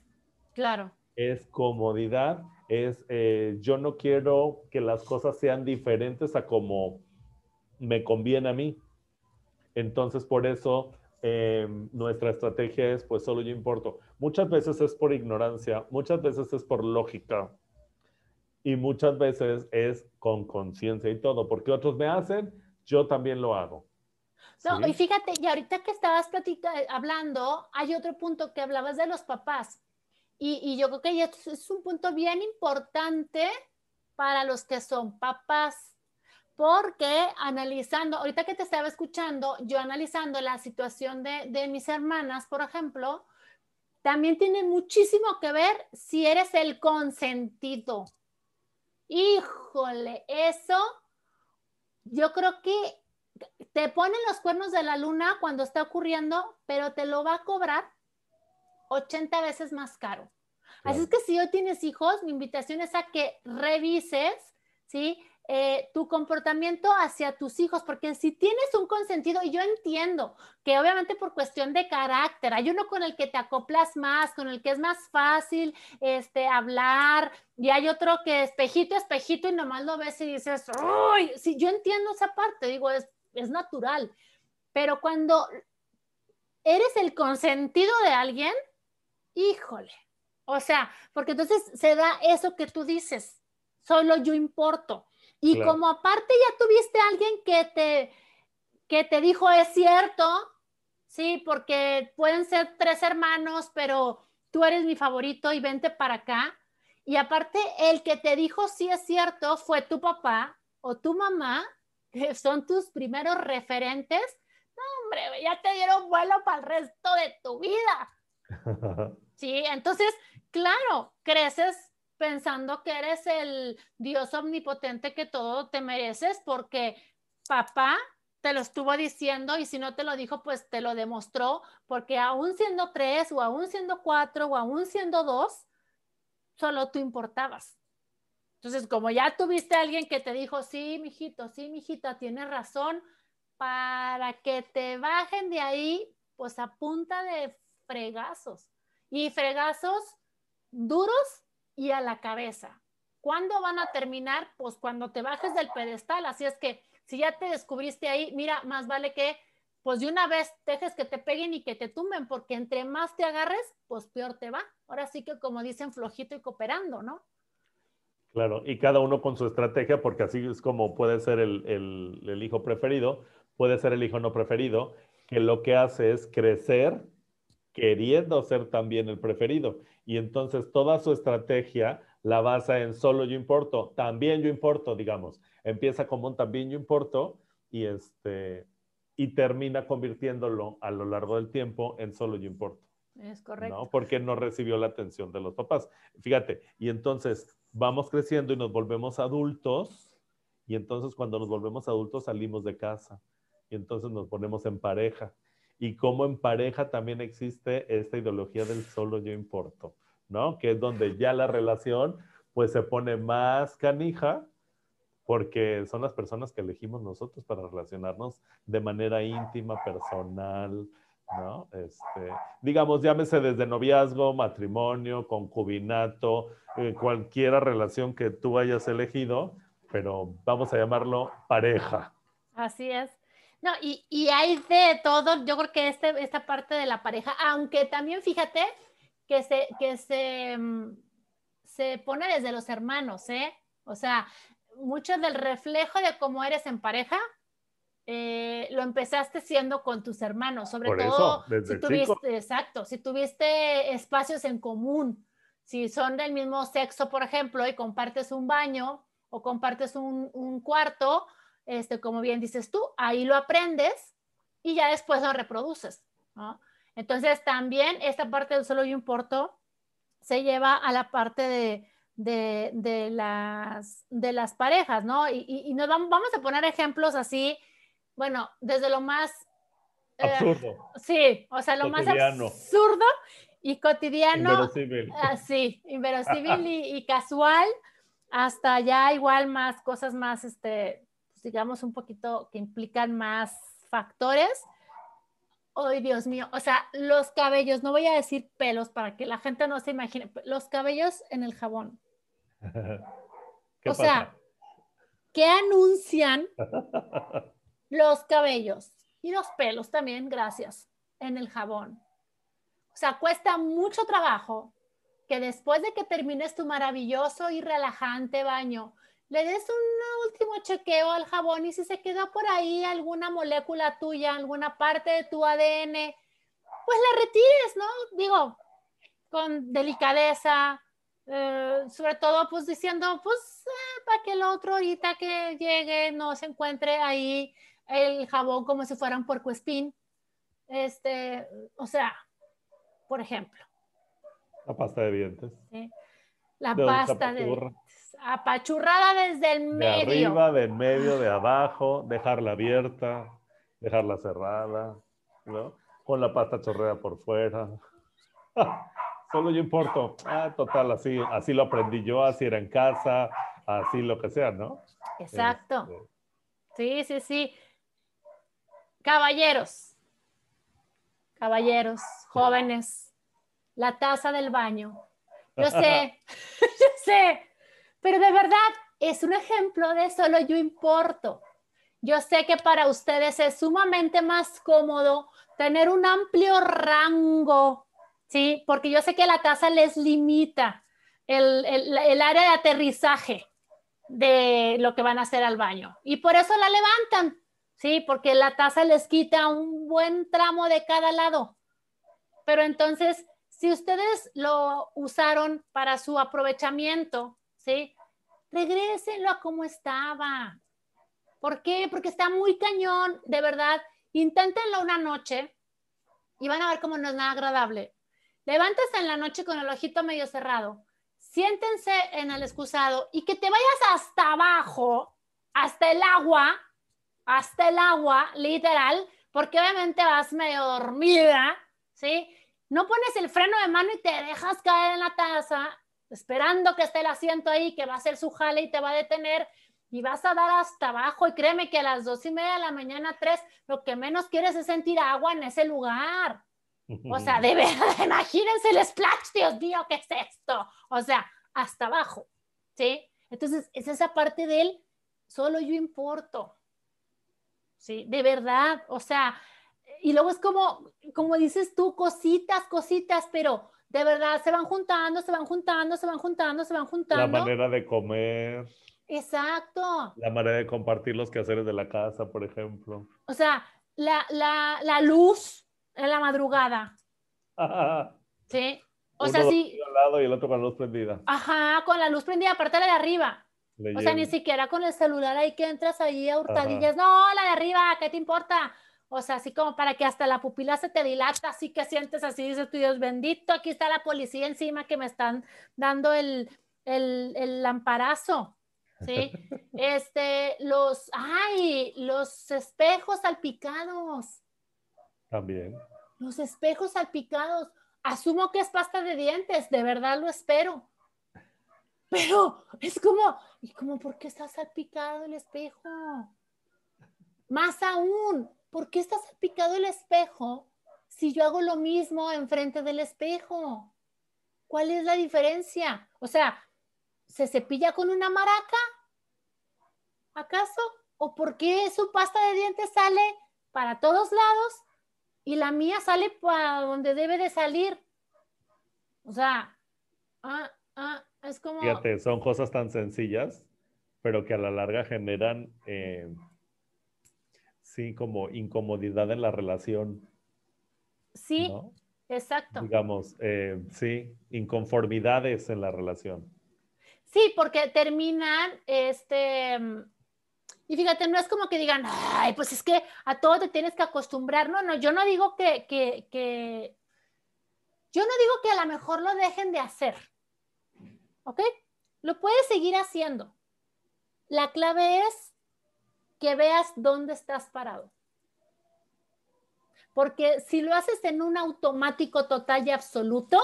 Claro. Es comodidad es eh, yo no quiero que las cosas sean diferentes a como me conviene a mí. Entonces, por eso eh, nuestra estrategia es, pues solo yo importo. Muchas veces es por ignorancia, muchas veces es por lógica y muchas veces es con conciencia y todo, porque otros me hacen, yo también lo hago. No, y fíjate, y ahorita que estabas hablando, hay otro punto que hablabas de los papás. Y, yo creo que es un punto bien importante para los que son papás, porque analizando, ahorita que te estaba escuchando, yo analizando la situación de, de mis hermanas, por ejemplo, también tiene muchísimo que ver si eres el consentido. Híjole, eso yo creo que te ponen los cuernos de la luna cuando está ocurriendo, pero te lo va a cobrar 80 veces más caro. Así es que si hoy tienes hijos, mi invitación es a que revises, ¿sí? Eh, tu comportamiento hacia tus hijos, porque si tienes un consentido, y yo entiendo que obviamente por cuestión de carácter, hay uno con el que te acoplas más, con el que es más fácil este, hablar, y hay otro que espejito, espejito, y nomás lo ves y dices, ¡Uy! Sí, yo entiendo esa parte, digo, es, es natural, pero cuando eres el consentido de alguien, híjole. O sea, porque entonces se da eso que tú dices, solo yo importo. Y como aparte ya tuviste a alguien que te, que te dijo es cierto, sí, porque pueden ser tres hermanos, pero tú eres mi favorito y vente para acá. Y aparte, el que te dijo sí es cierto fue tu papá o tu mamá, que son tus primeros referentes. No, hombre, ya te dieron vuelo para el resto de tu vida. Sí, entonces, claro, creces pensando que eres el Dios omnipotente que todo te mereces porque papá te lo estuvo diciendo y si no te lo dijo, pues te lo demostró, porque aún siendo tres o aún siendo cuatro o aún siendo dos, solo tú importabas. Entonces, como ya tuviste a alguien que te dijo, sí, mijito, sí, mijita, tienes razón, para que te bajen de ahí, pues a punta de fregazos y fregazos duros y a la cabeza. ¿Cuándo van a terminar? Pues cuando te bajes del pedestal. Así es que si ya te descubriste ahí, mira, más vale que pues de una vez dejes que te peguen y que te tumben, porque entre más te agarres, pues peor te va. Ahora sí que como dicen, flojito y cooperando, ¿no? Claro, y cada uno con su estrategia, porque así es como puede ser el, el, el hijo preferido, puede ser el hijo no preferido, que lo que hace es crecer queriendo ser también el preferido. Y entonces toda su estrategia la basa en solo yo importo, también yo importo, digamos. Empieza como un también yo importo y, este, y termina convirtiéndolo a lo largo del tiempo en solo yo importo. Es correcto. ¿no? Porque no recibió la atención de los papás. Fíjate, y entonces vamos creciendo y nos volvemos adultos, y entonces cuando nos volvemos adultos salimos de casa, y entonces nos ponemos en pareja. Y como en pareja también existe esta ideología del solo yo importo, ¿no? Que es donde ya la relación pues se pone más canija porque son las personas que elegimos nosotros para relacionarnos de manera íntima, personal, ¿no? Este, digamos, llámese desde noviazgo, matrimonio, concubinato, eh, cualquier relación que tú hayas elegido, pero vamos a llamarlo pareja. Así es. No, y, y hay de todo, yo creo que este, esta parte de la pareja, aunque también fíjate que se, que se, mm, se pone desde los hermanos, ¿eh? O sea, mucho del reflejo de cómo eres en pareja, eh, lo empezaste siendo con tus hermanos, sobre todo si tuviste, exacto, si tuviste espacios en común, si son del mismo sexo, por ejemplo, y compartes un baño o compartes un, un cuarto, este, como bien dices tú, ahí lo aprendes y ya después lo reproduces. ¿no? Entonces también esta parte del solo yo importo se lleva a la parte de, de, de, las, de las parejas, ¿no? Y, y, nos vamos, vamos, a poner ejemplos así, bueno, desde lo más... Eh, absurdo. sí, o sea, lo más absurdo y cotidiano. Inverosímil. Así, ah, inverosímil y, y, casual, hasta ya igual más cosas más, este, digamos, un poquito que implican más factores. Ay, Dios mío, o sea, los cabellos, no voy a decir pelos para que la gente no se imagine, los cabellos en el jabón. o sea, ¿qué anuncian los cabellos y los pelos también, gracias, en el jabón? O sea, cuesta mucho trabajo que después de que termines tu maravilloso y relajante baño, le des un último chequeo al jabón y si se quedó por ahí alguna molécula tuya, alguna parte de tu ADN, pues la retires, ¿no? Digo, con delicadeza, eh, sobre todo pues diciendo, pues eh, para que el otro ahorita que llegue no se encuentre ahí el jabón como si fuera un puercoespín. Este, o sea, por ejemplo. La pasta de dientes. La pasta de. Apachurrada desde el medio. De arriba, del medio, de abajo, dejarla abierta, dejarla cerrada, ¿no? Con la pasta chorreada por fuera. Solo yo importo. Ah, total, así, así lo aprendí yo, así era en casa, así lo que sea, ¿no? Exacto. Este, sí, sí, sí. Caballeros, caballeros, jóvenes, la taza del baño. Yo sé, yo sé, pero de verdad es un ejemplo de solo yo importo. Yo sé que para ustedes es sumamente más cómodo tener un amplio rango ¿sí? Porque yo sé que la taza les limita el, el, área de aterrizaje de lo que van a hacer al baño. Y por eso la levantan, ¿sí? Porque la taza les quita un buen tramo de cada lado. Pero entonces, si ustedes lo usaron para su aprovechamiento, ¿sí? Regrésenlo a como estaba. ¿Por qué? Porque está muy cañón, de verdad. Inténtenlo una noche y van a ver cómo no es nada agradable. Levántese en la noche con el ojito medio cerrado. Siéntense en el excusado y que te vayas hasta abajo, hasta el agua, hasta el agua, literal, porque obviamente vas medio dormida, ¿sí? No pones el freno de mano y te dejas caer en la taza, esperando que esté el asiento ahí, que va a ser su jale y te va a detener y vas a dar hasta abajo. Y créeme que a las dos y media de la mañana, tres, lo que menos quieres es sentir agua en ese lugar. O sea, de verdad, imagínense el splash, Dios mío, ¿qué es esto? O sea, hasta abajo, ¿sí? Entonces, es esa parte de él, solo yo importo, ¿sí? De verdad, o sea, y luego es como, como dices tú, cositas, cositas, pero de verdad se van juntando, se van juntando, se van juntando, se van juntando. La manera de comer. Exacto. La manera de compartir los quehaceres de la casa, por ejemplo. O sea, la, la, la luz, en la madrugada. Sí. O sea, sí. Al lado y el otro con la luz prendida. Ajá, con la luz prendida, aparte la de arriba. O sea, ni siquiera con el celular ahí que entras ahí a hurtadillas. No, la de arriba, ¿qué te importa? O sea, así como para que hasta la pupila se te dilata, así que sientes así, dices tu Dios bendito, aquí está la policía encima que me están dando el, el, el lamparazo. ¿Sí? Este, los, ay, los espejos salpicados. También. Los espejos salpicados. Asumo que es pasta de dientes, de verdad lo espero. Pero es como, ¿y como por qué está salpicado el espejo? Más aún, ¿por qué está salpicado el espejo si yo hago lo mismo enfrente del espejo? ¿Cuál es la diferencia? O sea, ¿se cepilla con una maraca? ¿Acaso? ¿O por qué su pasta de dientes sale para todos lados y la mía sale para donde debe de salir? O sea, ah, ah, es como... Fíjate, son cosas tan sencillas, pero que a la larga generan, eh, sí, como incomodidad en la relación. Sí, exacto. Digamos, eh, sí, inconformidades en la relación. Sí, porque terminan, este, y fíjate, no es como que digan, ay, pues es que a todo te tienes que acostumbrar. No, no, yo no digo que, que, que, yo no digo que a lo mejor lo dejen de hacer. ¿Ok? Lo puedes seguir haciendo. La clave es que veas dónde estás parado. Porque si lo haces en un automático total y absoluto,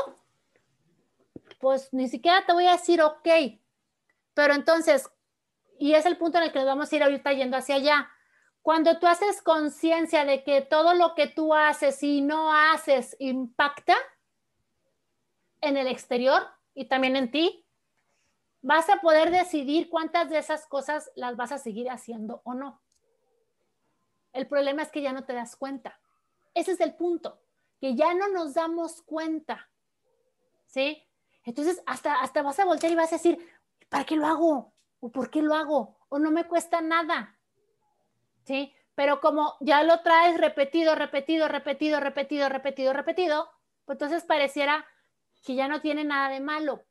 pues ni siquiera te voy a decir ok. Pero entonces, y es el punto en el que nos vamos a ir ahorita yendo hacia allá. Cuando tú haces conciencia de que todo lo que tú haces y no haces impacta en el exterior y también en ti, vas a poder decidir cuántas de esas cosas las vas a seguir haciendo o no. El problema es que ya no te das cuenta. Ese es el punto, que ya no nos damos cuenta. ¿Sí? Entonces, hasta, hasta vas a voltear y vas a decir, ¿para qué lo hago? ¿O por qué lo hago? ¿O no me cuesta nada? ¿Sí? Pero como ya lo traes repetido, repetido, repetido, repetido, repetido, repetido, pues entonces pareciera que ya no tiene nada de malo.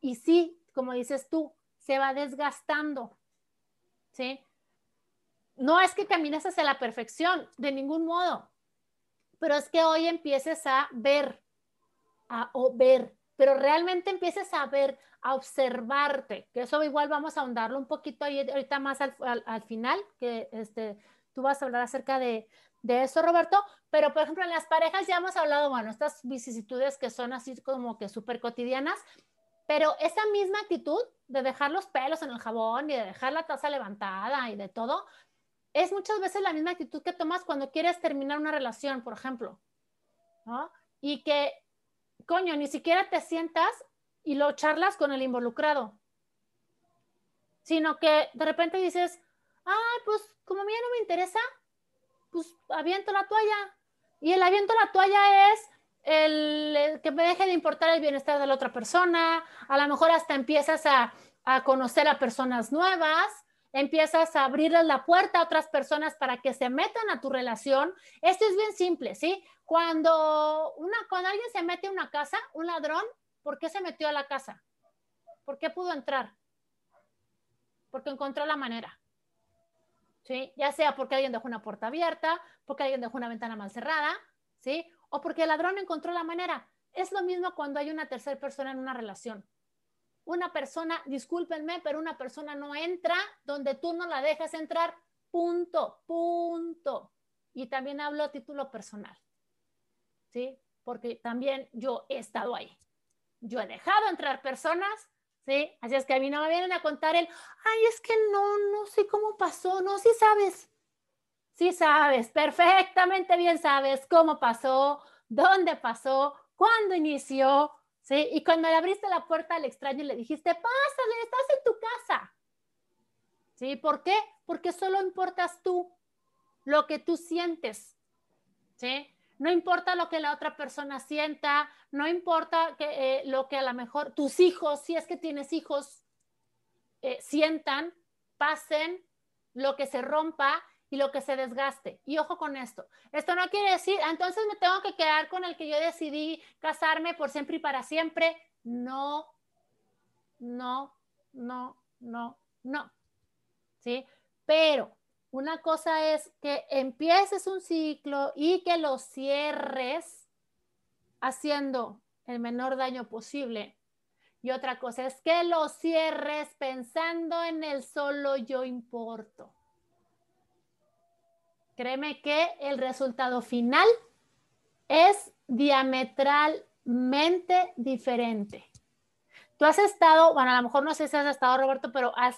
Y sí, como dices tú, se va desgastando. ¿Sí? No es que camines hacia la perfección, de ningún modo, pero es que hoy empieces a ver, a o ver, pero realmente empieces a ver, a observarte, que eso igual vamos a ahondarlo un poquito ahí ahorita más al, al, final, que este, tú vas a hablar acerca de, de, eso, Roberto, pero por ejemplo en las parejas ya hemos hablado, bueno, estas vicisitudes que son así como que súper cotidianas, pero esa misma actitud de dejar los pelos en el jabón y de dejar la taza levantada y de todo, es muchas veces la misma actitud que tomas cuando quieres terminar una relación, por ejemplo, ¿no? Y que, coño, ni siquiera te sientas y lo charlas con el involucrado, sino que de repente dices, ay, pues como a mí no me interesa, pues aviento la toalla. Y el aviento la toalla es el, que me deje de importar el bienestar de la otra persona, a lo mejor hasta empiezas a, a conocer a personas nuevas, empiezas a abrirles la puerta a otras personas para que se metan a tu relación. Esto es bien simple, ¿sí? Cuando, una, cuando alguien se mete a una casa, un ladrón, ¿por qué se metió a la casa? ¿Por qué pudo entrar? Porque encontró la manera. ¿Sí? Ya sea porque alguien dejó una puerta abierta, porque alguien dejó una ventana mal cerrada, ¿sí? O porque el ladrón encontró la manera. Es lo mismo cuando hay una tercera persona en una relación una persona, discúlpenme, pero una persona no entra donde tú no la dejas entrar, punto, punto. Y también hablo a título personal, ¿sí? Porque también yo he estado ahí. Yo he dejado entrar personas, ¿sí? Así es que a mí no me vienen a contar el, ay, es que no, no sé cómo pasó, no, sí sabes. Sí sabes, perfectamente bien sabes cómo pasó, dónde pasó, cuándo inició, ¿sí? Y cuando le abriste la puerta al extraño le dijiste, pásale, estás en tu casa. ¿Sí? ¿Por qué? Porque solo importas tú, lo que tú sientes. ¿Sí? No importa lo que la otra persona sienta, no importa que, eh, lo que a lo mejor tus hijos, si es que tienes hijos, eh, sientan, pasen, lo que se rompa y lo que se desgaste. Y ojo con esto. Esto no quiere decir, ah, entonces me tengo que quedar con el que yo decidí casarme por siempre y para siempre. No, no, no, no, no. ¿Sí? Pero Una cosa es que empieces un ciclo y que lo cierres haciendo el menor daño posible. Y otra cosa es que lo cierres pensando en el solo yo importo. Créeme que el resultado final es diametralmente diferente. Tú has estado, bueno, a lo mejor no sé si has estado, Roberto, pero has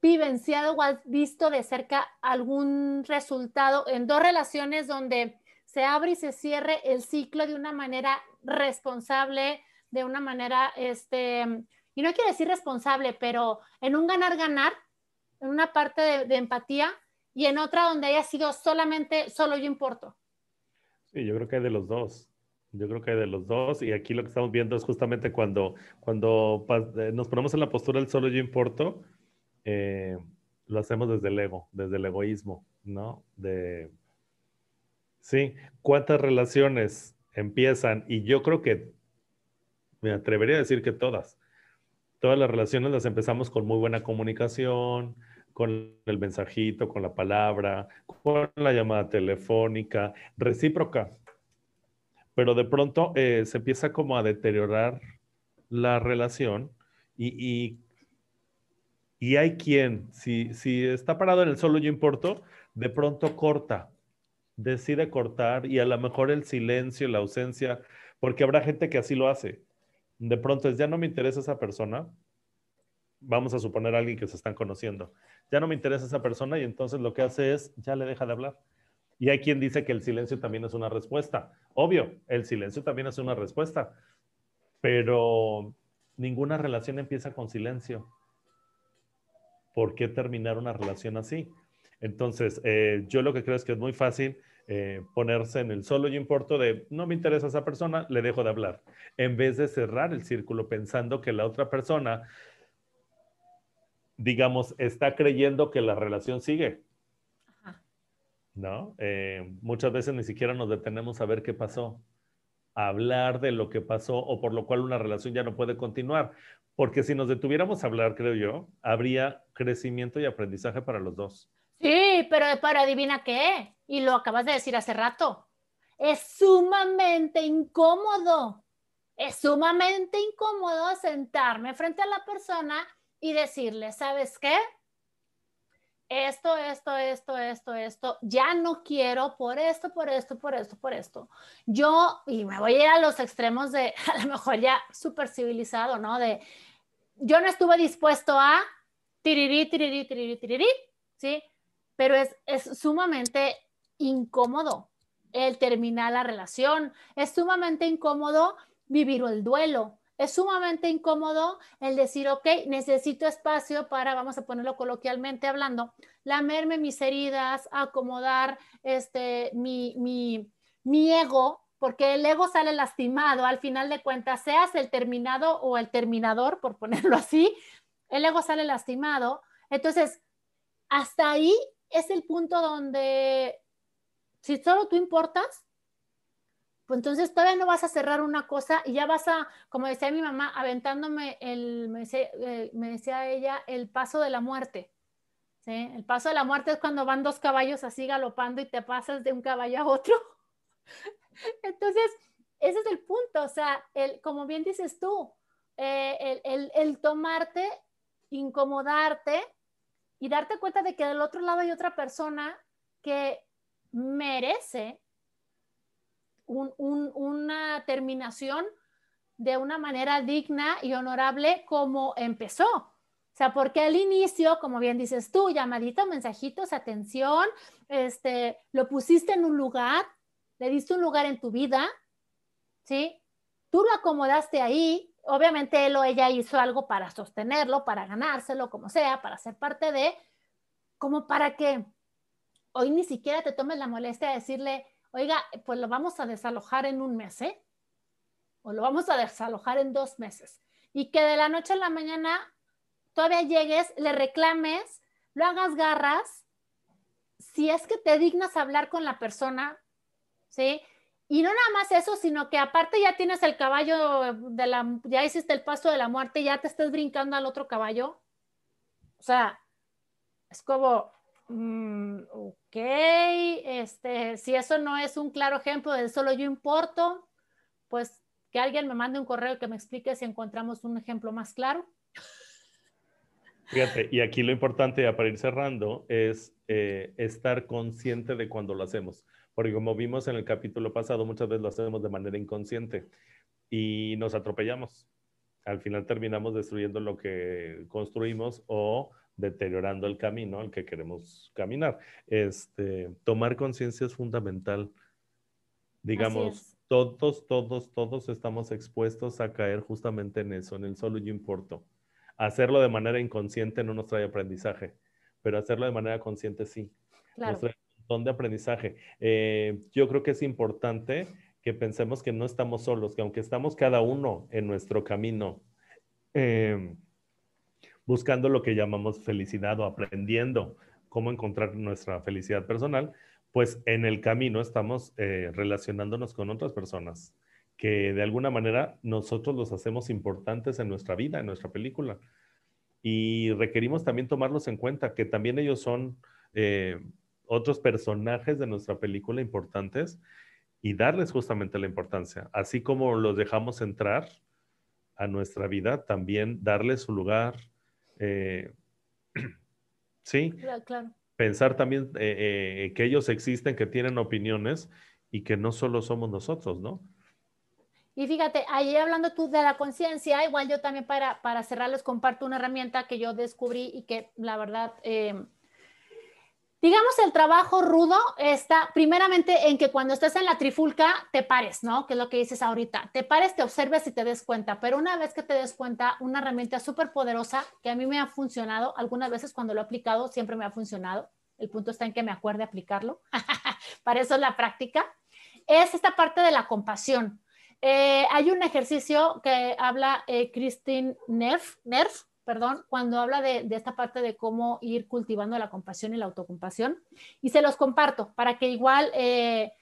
vivenciado o has visto de cerca algún resultado en dos relaciones donde se abre y se cierre el ciclo de una manera responsable, de una manera, este, y no quiero decir responsable, pero en un ganar-ganar, en una parte de, de, empatía y en otra donde haya sido solamente, solo yo importo. Sí, yo creo que hay de los dos. Yo creo que hay de los dos y aquí lo que estamos viendo es justamente cuando, cuando eh, nos ponemos en la postura del solo yo importo, eh, lo hacemos desde el ego, desde el egoísmo, ¿no? De, sí, ¿cuántas relaciones empiezan? Y yo creo que, me atrevería a decir que todas, todas las relaciones las empezamos con muy buena comunicación, con el mensajito, con la palabra, con la llamada telefónica, recíproca. Pero de pronto eh, se empieza como a deteriorar la relación y, y y hay quien, si, si está parado en el solo yo importo, de pronto corta, decide cortar y a lo mejor el silencio, la ausencia, porque habrá gente que así lo hace. De pronto es, ya no me interesa esa persona, vamos a suponer a alguien que se están conociendo, ya no me interesa esa persona y entonces lo que hace es, ya le deja de hablar. Y hay quien dice que el silencio también es una respuesta. Obvio, el silencio también es una respuesta, pero ninguna relación empieza con silencio. ¿por qué terminar una relación así? Entonces, eh, yo lo que creo es que es muy fácil eh, ponerse en el solo yo importo de no me interesa esa persona, le dejo de hablar, en vez de cerrar el círculo pensando que la otra persona, digamos, está creyendo que la relación sigue. ¿No? Eh, muchas veces ni siquiera nos detenemos a ver qué pasó, a hablar de lo que pasó o por lo cual una relación ya no puede continuar. Porque si nos detuviéramos a hablar, creo yo, habría crecimiento y aprendizaje para los dos. Sí, pero, para adivina qué, y lo acabas de decir hace rato, es sumamente incómodo, es sumamente incómodo sentarme frente a la persona y decirle, ¿sabes qué? Esto, esto, esto, esto, esto, ya no quiero por esto, por esto, por esto, por esto. Yo, y me voy a ir a los extremos de, a lo mejor ya súper civilizado, ¿no? De, yo no estuve dispuesto a tirirí, tirirí, tirirí, tirirí, ¿sí? Pero es, es sumamente incómodo el terminar la relación, es sumamente incómodo vivir el duelo, es sumamente incómodo el decir, ok, necesito espacio para, vamos a ponerlo coloquialmente hablando, lamerme mis heridas, acomodar este, mi, mi, mi ego porque el ego sale lastimado, al final de cuentas, seas el terminado o el terminador, por ponerlo así, el ego sale lastimado. Entonces, hasta ahí es el punto donde, si solo tú importas, pues entonces todavía no vas a cerrar una cosa y ya vas a, como decía mi mamá, aventándome el, me decía, eh, me decía ella, el paso de la muerte. ¿sí? El paso de la muerte es cuando van dos caballos así galopando y te pasas de un caballo a otro. Entonces, ese es el punto, o sea, el, como bien dices tú, eh, el, tomarte, incomodarte y darte cuenta de que del otro lado hay otra persona que merece una terminación de una manera digna y honorable como empezó. O sea, porque al inicio, como bien dices tú, llamadita, mensajitos, atención, este, lo pusiste en un lugar, le diste un lugar en tu vida, ¿sí? Tú lo acomodaste ahí, obviamente él o ella hizo algo para sostenerlo, para ganárselo, como sea, para ser parte de, como para que hoy ni siquiera te tomes la molestia de decirle, oiga, pues lo vamos a desalojar en un mes, ¿eh? O lo vamos a desalojar en dos meses. Y que de la noche a la mañana todavía llegues, le reclames, lo hagas garras, si es que te dignas hablar con la persona, ¿sí? Y no nada más eso, sino que aparte ya tienes el caballo de la, ya hiciste el paso de la muerte, ya te estás brincando al otro caballo. O sea, es como, mm, este, si eso no es un claro ejemplo de solo yo importo, pues que alguien me mande un correo que me explique si encontramos un ejemplo más claro. Fíjate, y aquí lo importante para ir cerrando es eh, estar consciente de cuando lo hacemos, porque como vimos en el capítulo pasado, muchas veces lo hacemos de manera inconsciente y nos atropellamos. Al final terminamos destruyendo lo que construimos o deteriorando el camino al que queremos caminar. Este, tomar conciencia es fundamental. Digamos, todos, todos, todos estamos expuestos a caer justamente en eso, en el solo yo importo. Hacerlo de manera inconsciente no nos trae aprendizaje, pero hacerlo de manera consciente sí. Claro. Nos trae un montón de aprendizaje. Eh, yo creo que es importante que pensemos que no estamos solos, que aunque estamos cada uno en nuestro camino, em, buscando lo que llamamos felicidad o aprendiendo cómo encontrar nuestra felicidad personal, pues en el camino estamos eh, relacionándonos con otras personas que de alguna manera nosotros los hacemos importantes en nuestra vida, en nuestra película. Y requerimos también tomarlos en cuenta, que también ellos son eh, otros personajes de nuestra película importantes y darles justamente la importancia. Así como los dejamos entrar a nuestra vida, también darles su lugar. Eh, sí. Claro, Pensar también eh, que ellos existen, que tienen opiniones y que no solo somos nosotros, ¿no? Y fíjate, ahí hablando tú de la conciencia, igual yo también para, para cerrar les comparto una herramienta que yo descubrí y que la verdad, eh, digamos, el trabajo rudo está primeramente en que cuando estás en la trifulca te pares, ¿no? Que es lo que dices ahorita, te pares, te observes y te des cuenta, pero una vez que te des cuenta, una herramienta súper poderosa que a mí me ha funcionado, algunas veces cuando lo he aplicado siempre me ha funcionado, el punto está en que me acuerde aplicarlo, para eso es la práctica, es esta parte de la compasión. Eh, hay un ejercicio que habla eh, Christine Nerf, Nerf, perdón, cuando habla de, esta parte de cómo ir cultivando la compasión y la autocompasión. Y se los comparto para que igual, eh,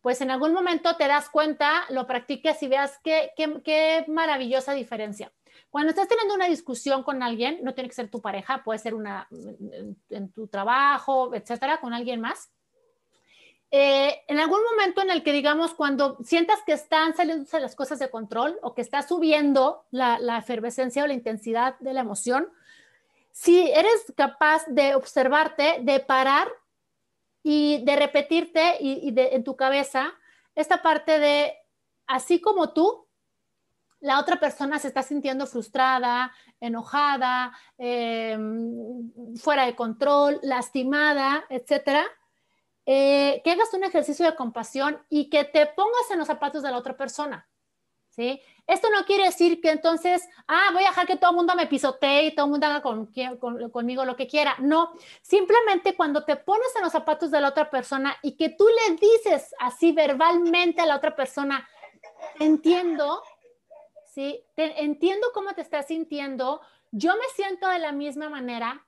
pues en algún momento te das cuenta, lo practiques y veas qué, qué, maravillosa diferencia. Cuando estás teniendo una discusión con alguien, no tiene que ser tu pareja, puede ser una en tu trabajo, etcétera, con alguien más eh, en algún momento en el que, digamos, cuando sientas que están saliendo las cosas de control o que está subiendo la, efervescencia o la intensidad de la emoción, si eres capaz de observarte, de parar y de repetirte y, en tu cabeza esta parte de, así como tú, la otra persona se está sintiendo frustrada, enojada, em, fuera de control, lastimada, etcétera eh, que hagas un ejercicio de compasión y que te pongas en los zapatos de la otra persona. ¿sí? Esto no quiere decir que entonces, ah, voy a dejar que todo el mundo me pisotee y todo el mundo haga conmigo lo que quiera. No, simplemente cuando te pones en los zapatos de la otra persona y que tú le dices así verbalmente a la otra persona, entiendo, ¿sí? entiendo cómo te estás sintiendo, yo me siento de la misma manera,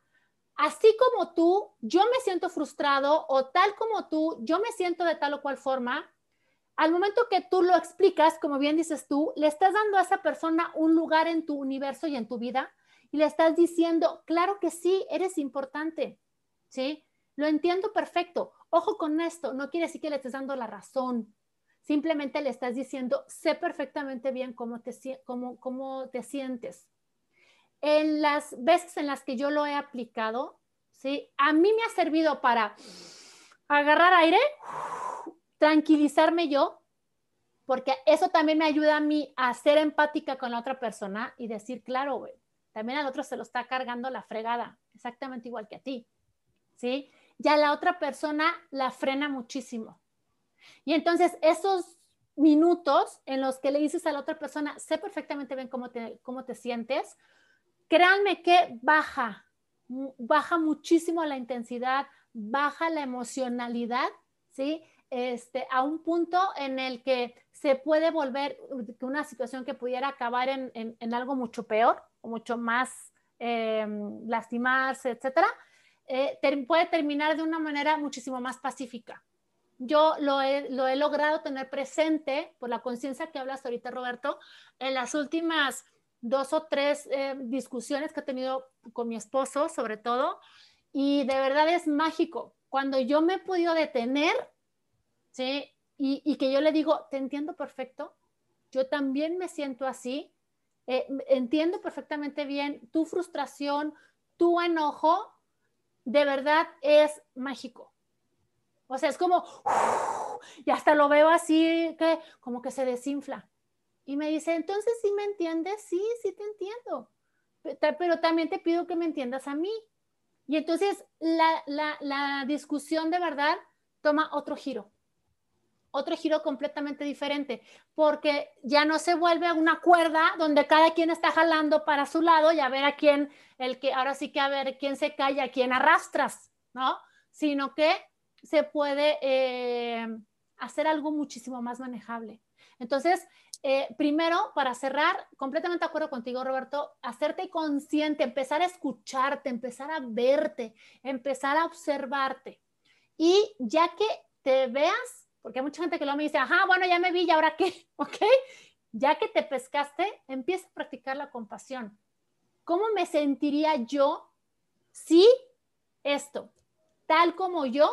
así como tú, yo me siento frustrado o tal como tú, yo me siento de tal o cual forma, al momento que tú lo explicas, como bien dices tú, le estás dando a esa persona un lugar en tu universo y en tu vida y le estás diciendo, claro que sí, eres importante, ¿sí? Lo entiendo perfecto. Ojo con esto, no quiere decir que le estés dando la razón. Simplemente le estás diciendo, sé perfectamente bien cómo te, cómo, cómo te sientes en las veces en las que yo lo he aplicado, ¿sí? A mí me ha servido para agarrar aire, tranquilizarme yo, porque eso también me ayuda a mí a ser empática con la otra persona y decir, claro, güey, también al otro se lo está cargando la fregada, exactamente igual que a ti, ¿sí? Ya la otra persona la frena muchísimo. Y entonces esos minutos en los que le dices a la otra persona, sé perfectamente bien cómo te, cómo te sientes, créanme que baja, baja muchísimo la intensidad, baja la emocionalidad, ¿sí? Este, a un punto en el que se puede volver una situación que pudiera acabar en, algo mucho peor o mucho más em, lastimarse, etcétera, eh, puede terminar de una manera muchísimo más pacífica. Yo lo he, lo he logrado tener presente por la conciencia que hablas ahorita, Roberto, en las últimas dos o tres eh, discusiones que he tenido con mi esposo, sobre todo, y de verdad es mágico. Cuando yo me he podido detener, ¿sí? Y, que yo le digo, te entiendo perfecto, yo también me siento así, eh, entiendo perfectamente bien tu frustración, tu enojo, de verdad es mágico. O sea, es como, y hasta lo veo así, que como que se desinfla. Y me dice, entonces, ¿sí me entiendes? Sí, sí te entiendo. Pero también te pido que me entiendas a mí. Y entonces la, la, discusión de verdad toma otro giro otro giro completamente diferente, porque ya no se vuelve una cuerda donde cada quien está jalando para su lado y a ver a quién, el que, ahora sí que a ver quién se calla, quién arrastras, ¿no? Sino que se puede eh, hacer algo muchísimo más manejable. Entonces, eh, primero, para cerrar, completamente de acuerdo contigo, Roberto, hacerte consciente, empezar a escucharte, empezar a verte, empezar a observarte. Y ya que te veas porque hay mucha gente que luego me dice, ajá, bueno, ya me vi, ¿y ahora qué? ¿Ok? Ya que te pescaste, empieza a practicar la compasión. ¿Cómo me sentiría yo si esto, tal como yo,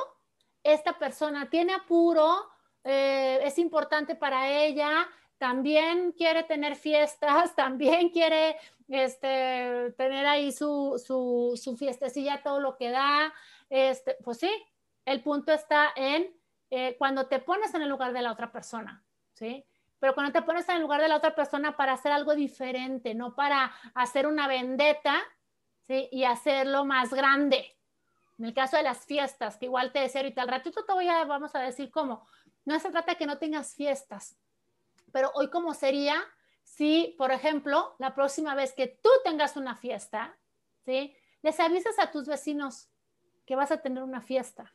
esta persona tiene apuro, eh, es importante para ella, también quiere tener fiestas, también quiere este, tener ahí su, su, su fiestecilla, todo lo que da. Este, pues sí, el punto está en eh, cuando te pones en el lugar de la otra persona, ¿sí? Pero cuando te pones en el lugar de la otra persona para hacer algo diferente, no para hacer una vendetta, ¿sí? Y hacerlo más grande. En el caso de las fiestas, que igual te decía ahorita, al ratito te voy a, vamos a decir cómo. No se trata de que no tengas fiestas, pero hoy cómo sería si, por ejemplo, la próxima vez que tú tengas una fiesta, ¿sí? Les avisas a tus vecinos que vas a tener una fiesta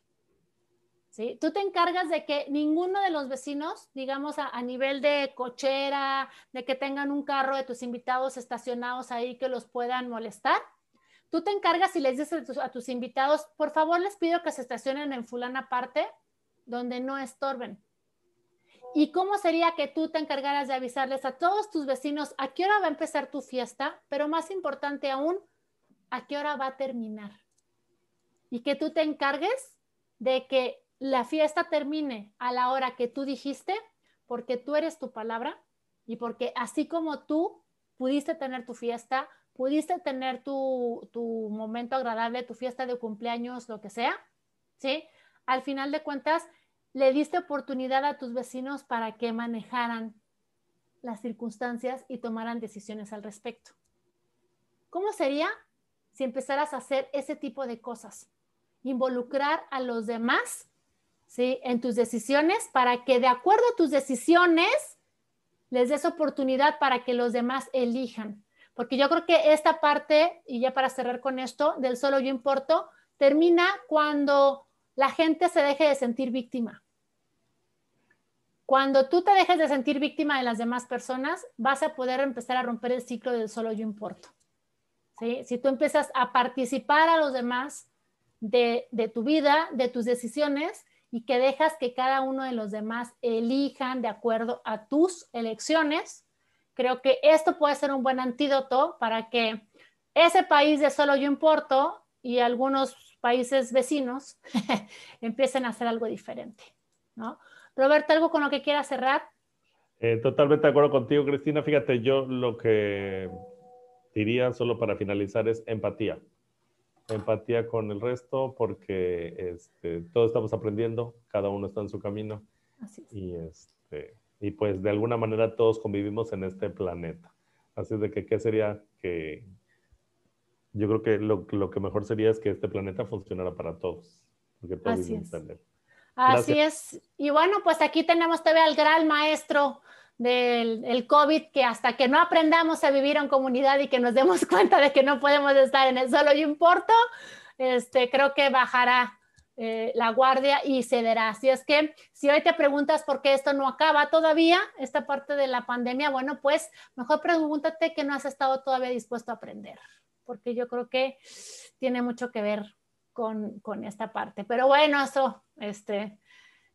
¿sí? Tú te encargas de que ninguno de los vecinos, digamos a, nivel de cochera, de que tengan un carro de tus invitados estacionados ahí que los puedan molestar. Tú te encargas y les dices a tus, invitados, por favor les pido que se estacionen en fulana parte donde no estorben. ¿Y cómo sería que tú te encargaras de avisarles a todos tus vecinos a qué hora va a empezar tu fiesta, pero más importante aún, a qué hora va a terminar? Y que tú te encargues de que la fiesta termine a la hora que tú dijiste, porque tú eres tu palabra y porque así como tú pudiste tener tu fiesta, pudiste tener tu, tu momento agradable, tu fiesta de cumpleaños, lo que sea, ¿sí? Al final de cuentas, le diste oportunidad a tus vecinos para que manejaran las circunstancias y tomaran decisiones al respecto. ¿Cómo sería si empezaras a hacer ese tipo de cosas? Involucrar a los demás ¿sí? En tus decisiones para que de acuerdo a tus decisiones les des oportunidad para que los demás elijan. Porque yo creo que esta parte, y ya para cerrar con esto, del solo yo importo, termina cuando la gente se deje de sentir víctima. Cuando tú te dejes de sentir víctima de las demás personas, vas a poder empezar a romper el ciclo del solo yo importo. ¿Sí? Si tú empiezas a participar a los demás de, de tu vida, de tus decisiones, y que dejas que cada uno de los demás elijan de acuerdo a tus elecciones, creo que esto puede ser un buen antídoto para que ese país de solo yo importo y algunos países vecinos empiecen a hacer algo diferente, ¿no? Roberto, ¿algo con lo que quieras cerrar? Eh, totalmente de acuerdo contigo, Cristina. Fíjate, yo lo que diría solo para finalizar es empatía empatía con el resto porque este, todos estamos aprendiendo, cada uno está en su camino. Y, este, y pues de alguna manera todos convivimos en este planeta. Así es de que, ¿qué sería que... Yo creo que lo, lo que mejor sería es que este planeta funcionara para todos. Porque todos Así es. Así es. Y bueno, pues aquí tenemos todavía al gran maestro del el COVID, que hasta que no aprendamos a vivir en comunidad y que nos demos cuenta de que no podemos estar en el solo yo importo, este, creo que bajará eh, la guardia y cederá. Así es que si hoy te preguntas por qué esto no acaba todavía, esta parte de la pandemia, bueno, pues mejor pregúntate que no has estado todavía dispuesto a aprender, porque yo creo que tiene mucho que ver con, esta parte. Pero bueno, eso, este,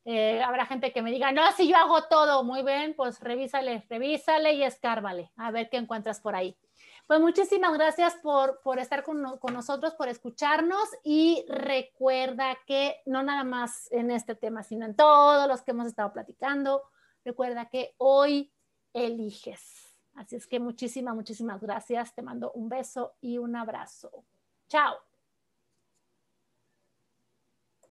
eh, habrá gente que me diga, no, si yo hago todo, muy bien, pues revísale, revísale y escárvale, a ver qué encuentras por ahí. Pues muchísimas gracias por, por estar con, con, nosotros, por escucharnos y recuerda que no nada más en este tema, sino en todos los que hemos estado platicando, recuerda que hoy eliges. Así es que muchísimas, muchísimas gracias. Te mando un beso y un abrazo. Chao.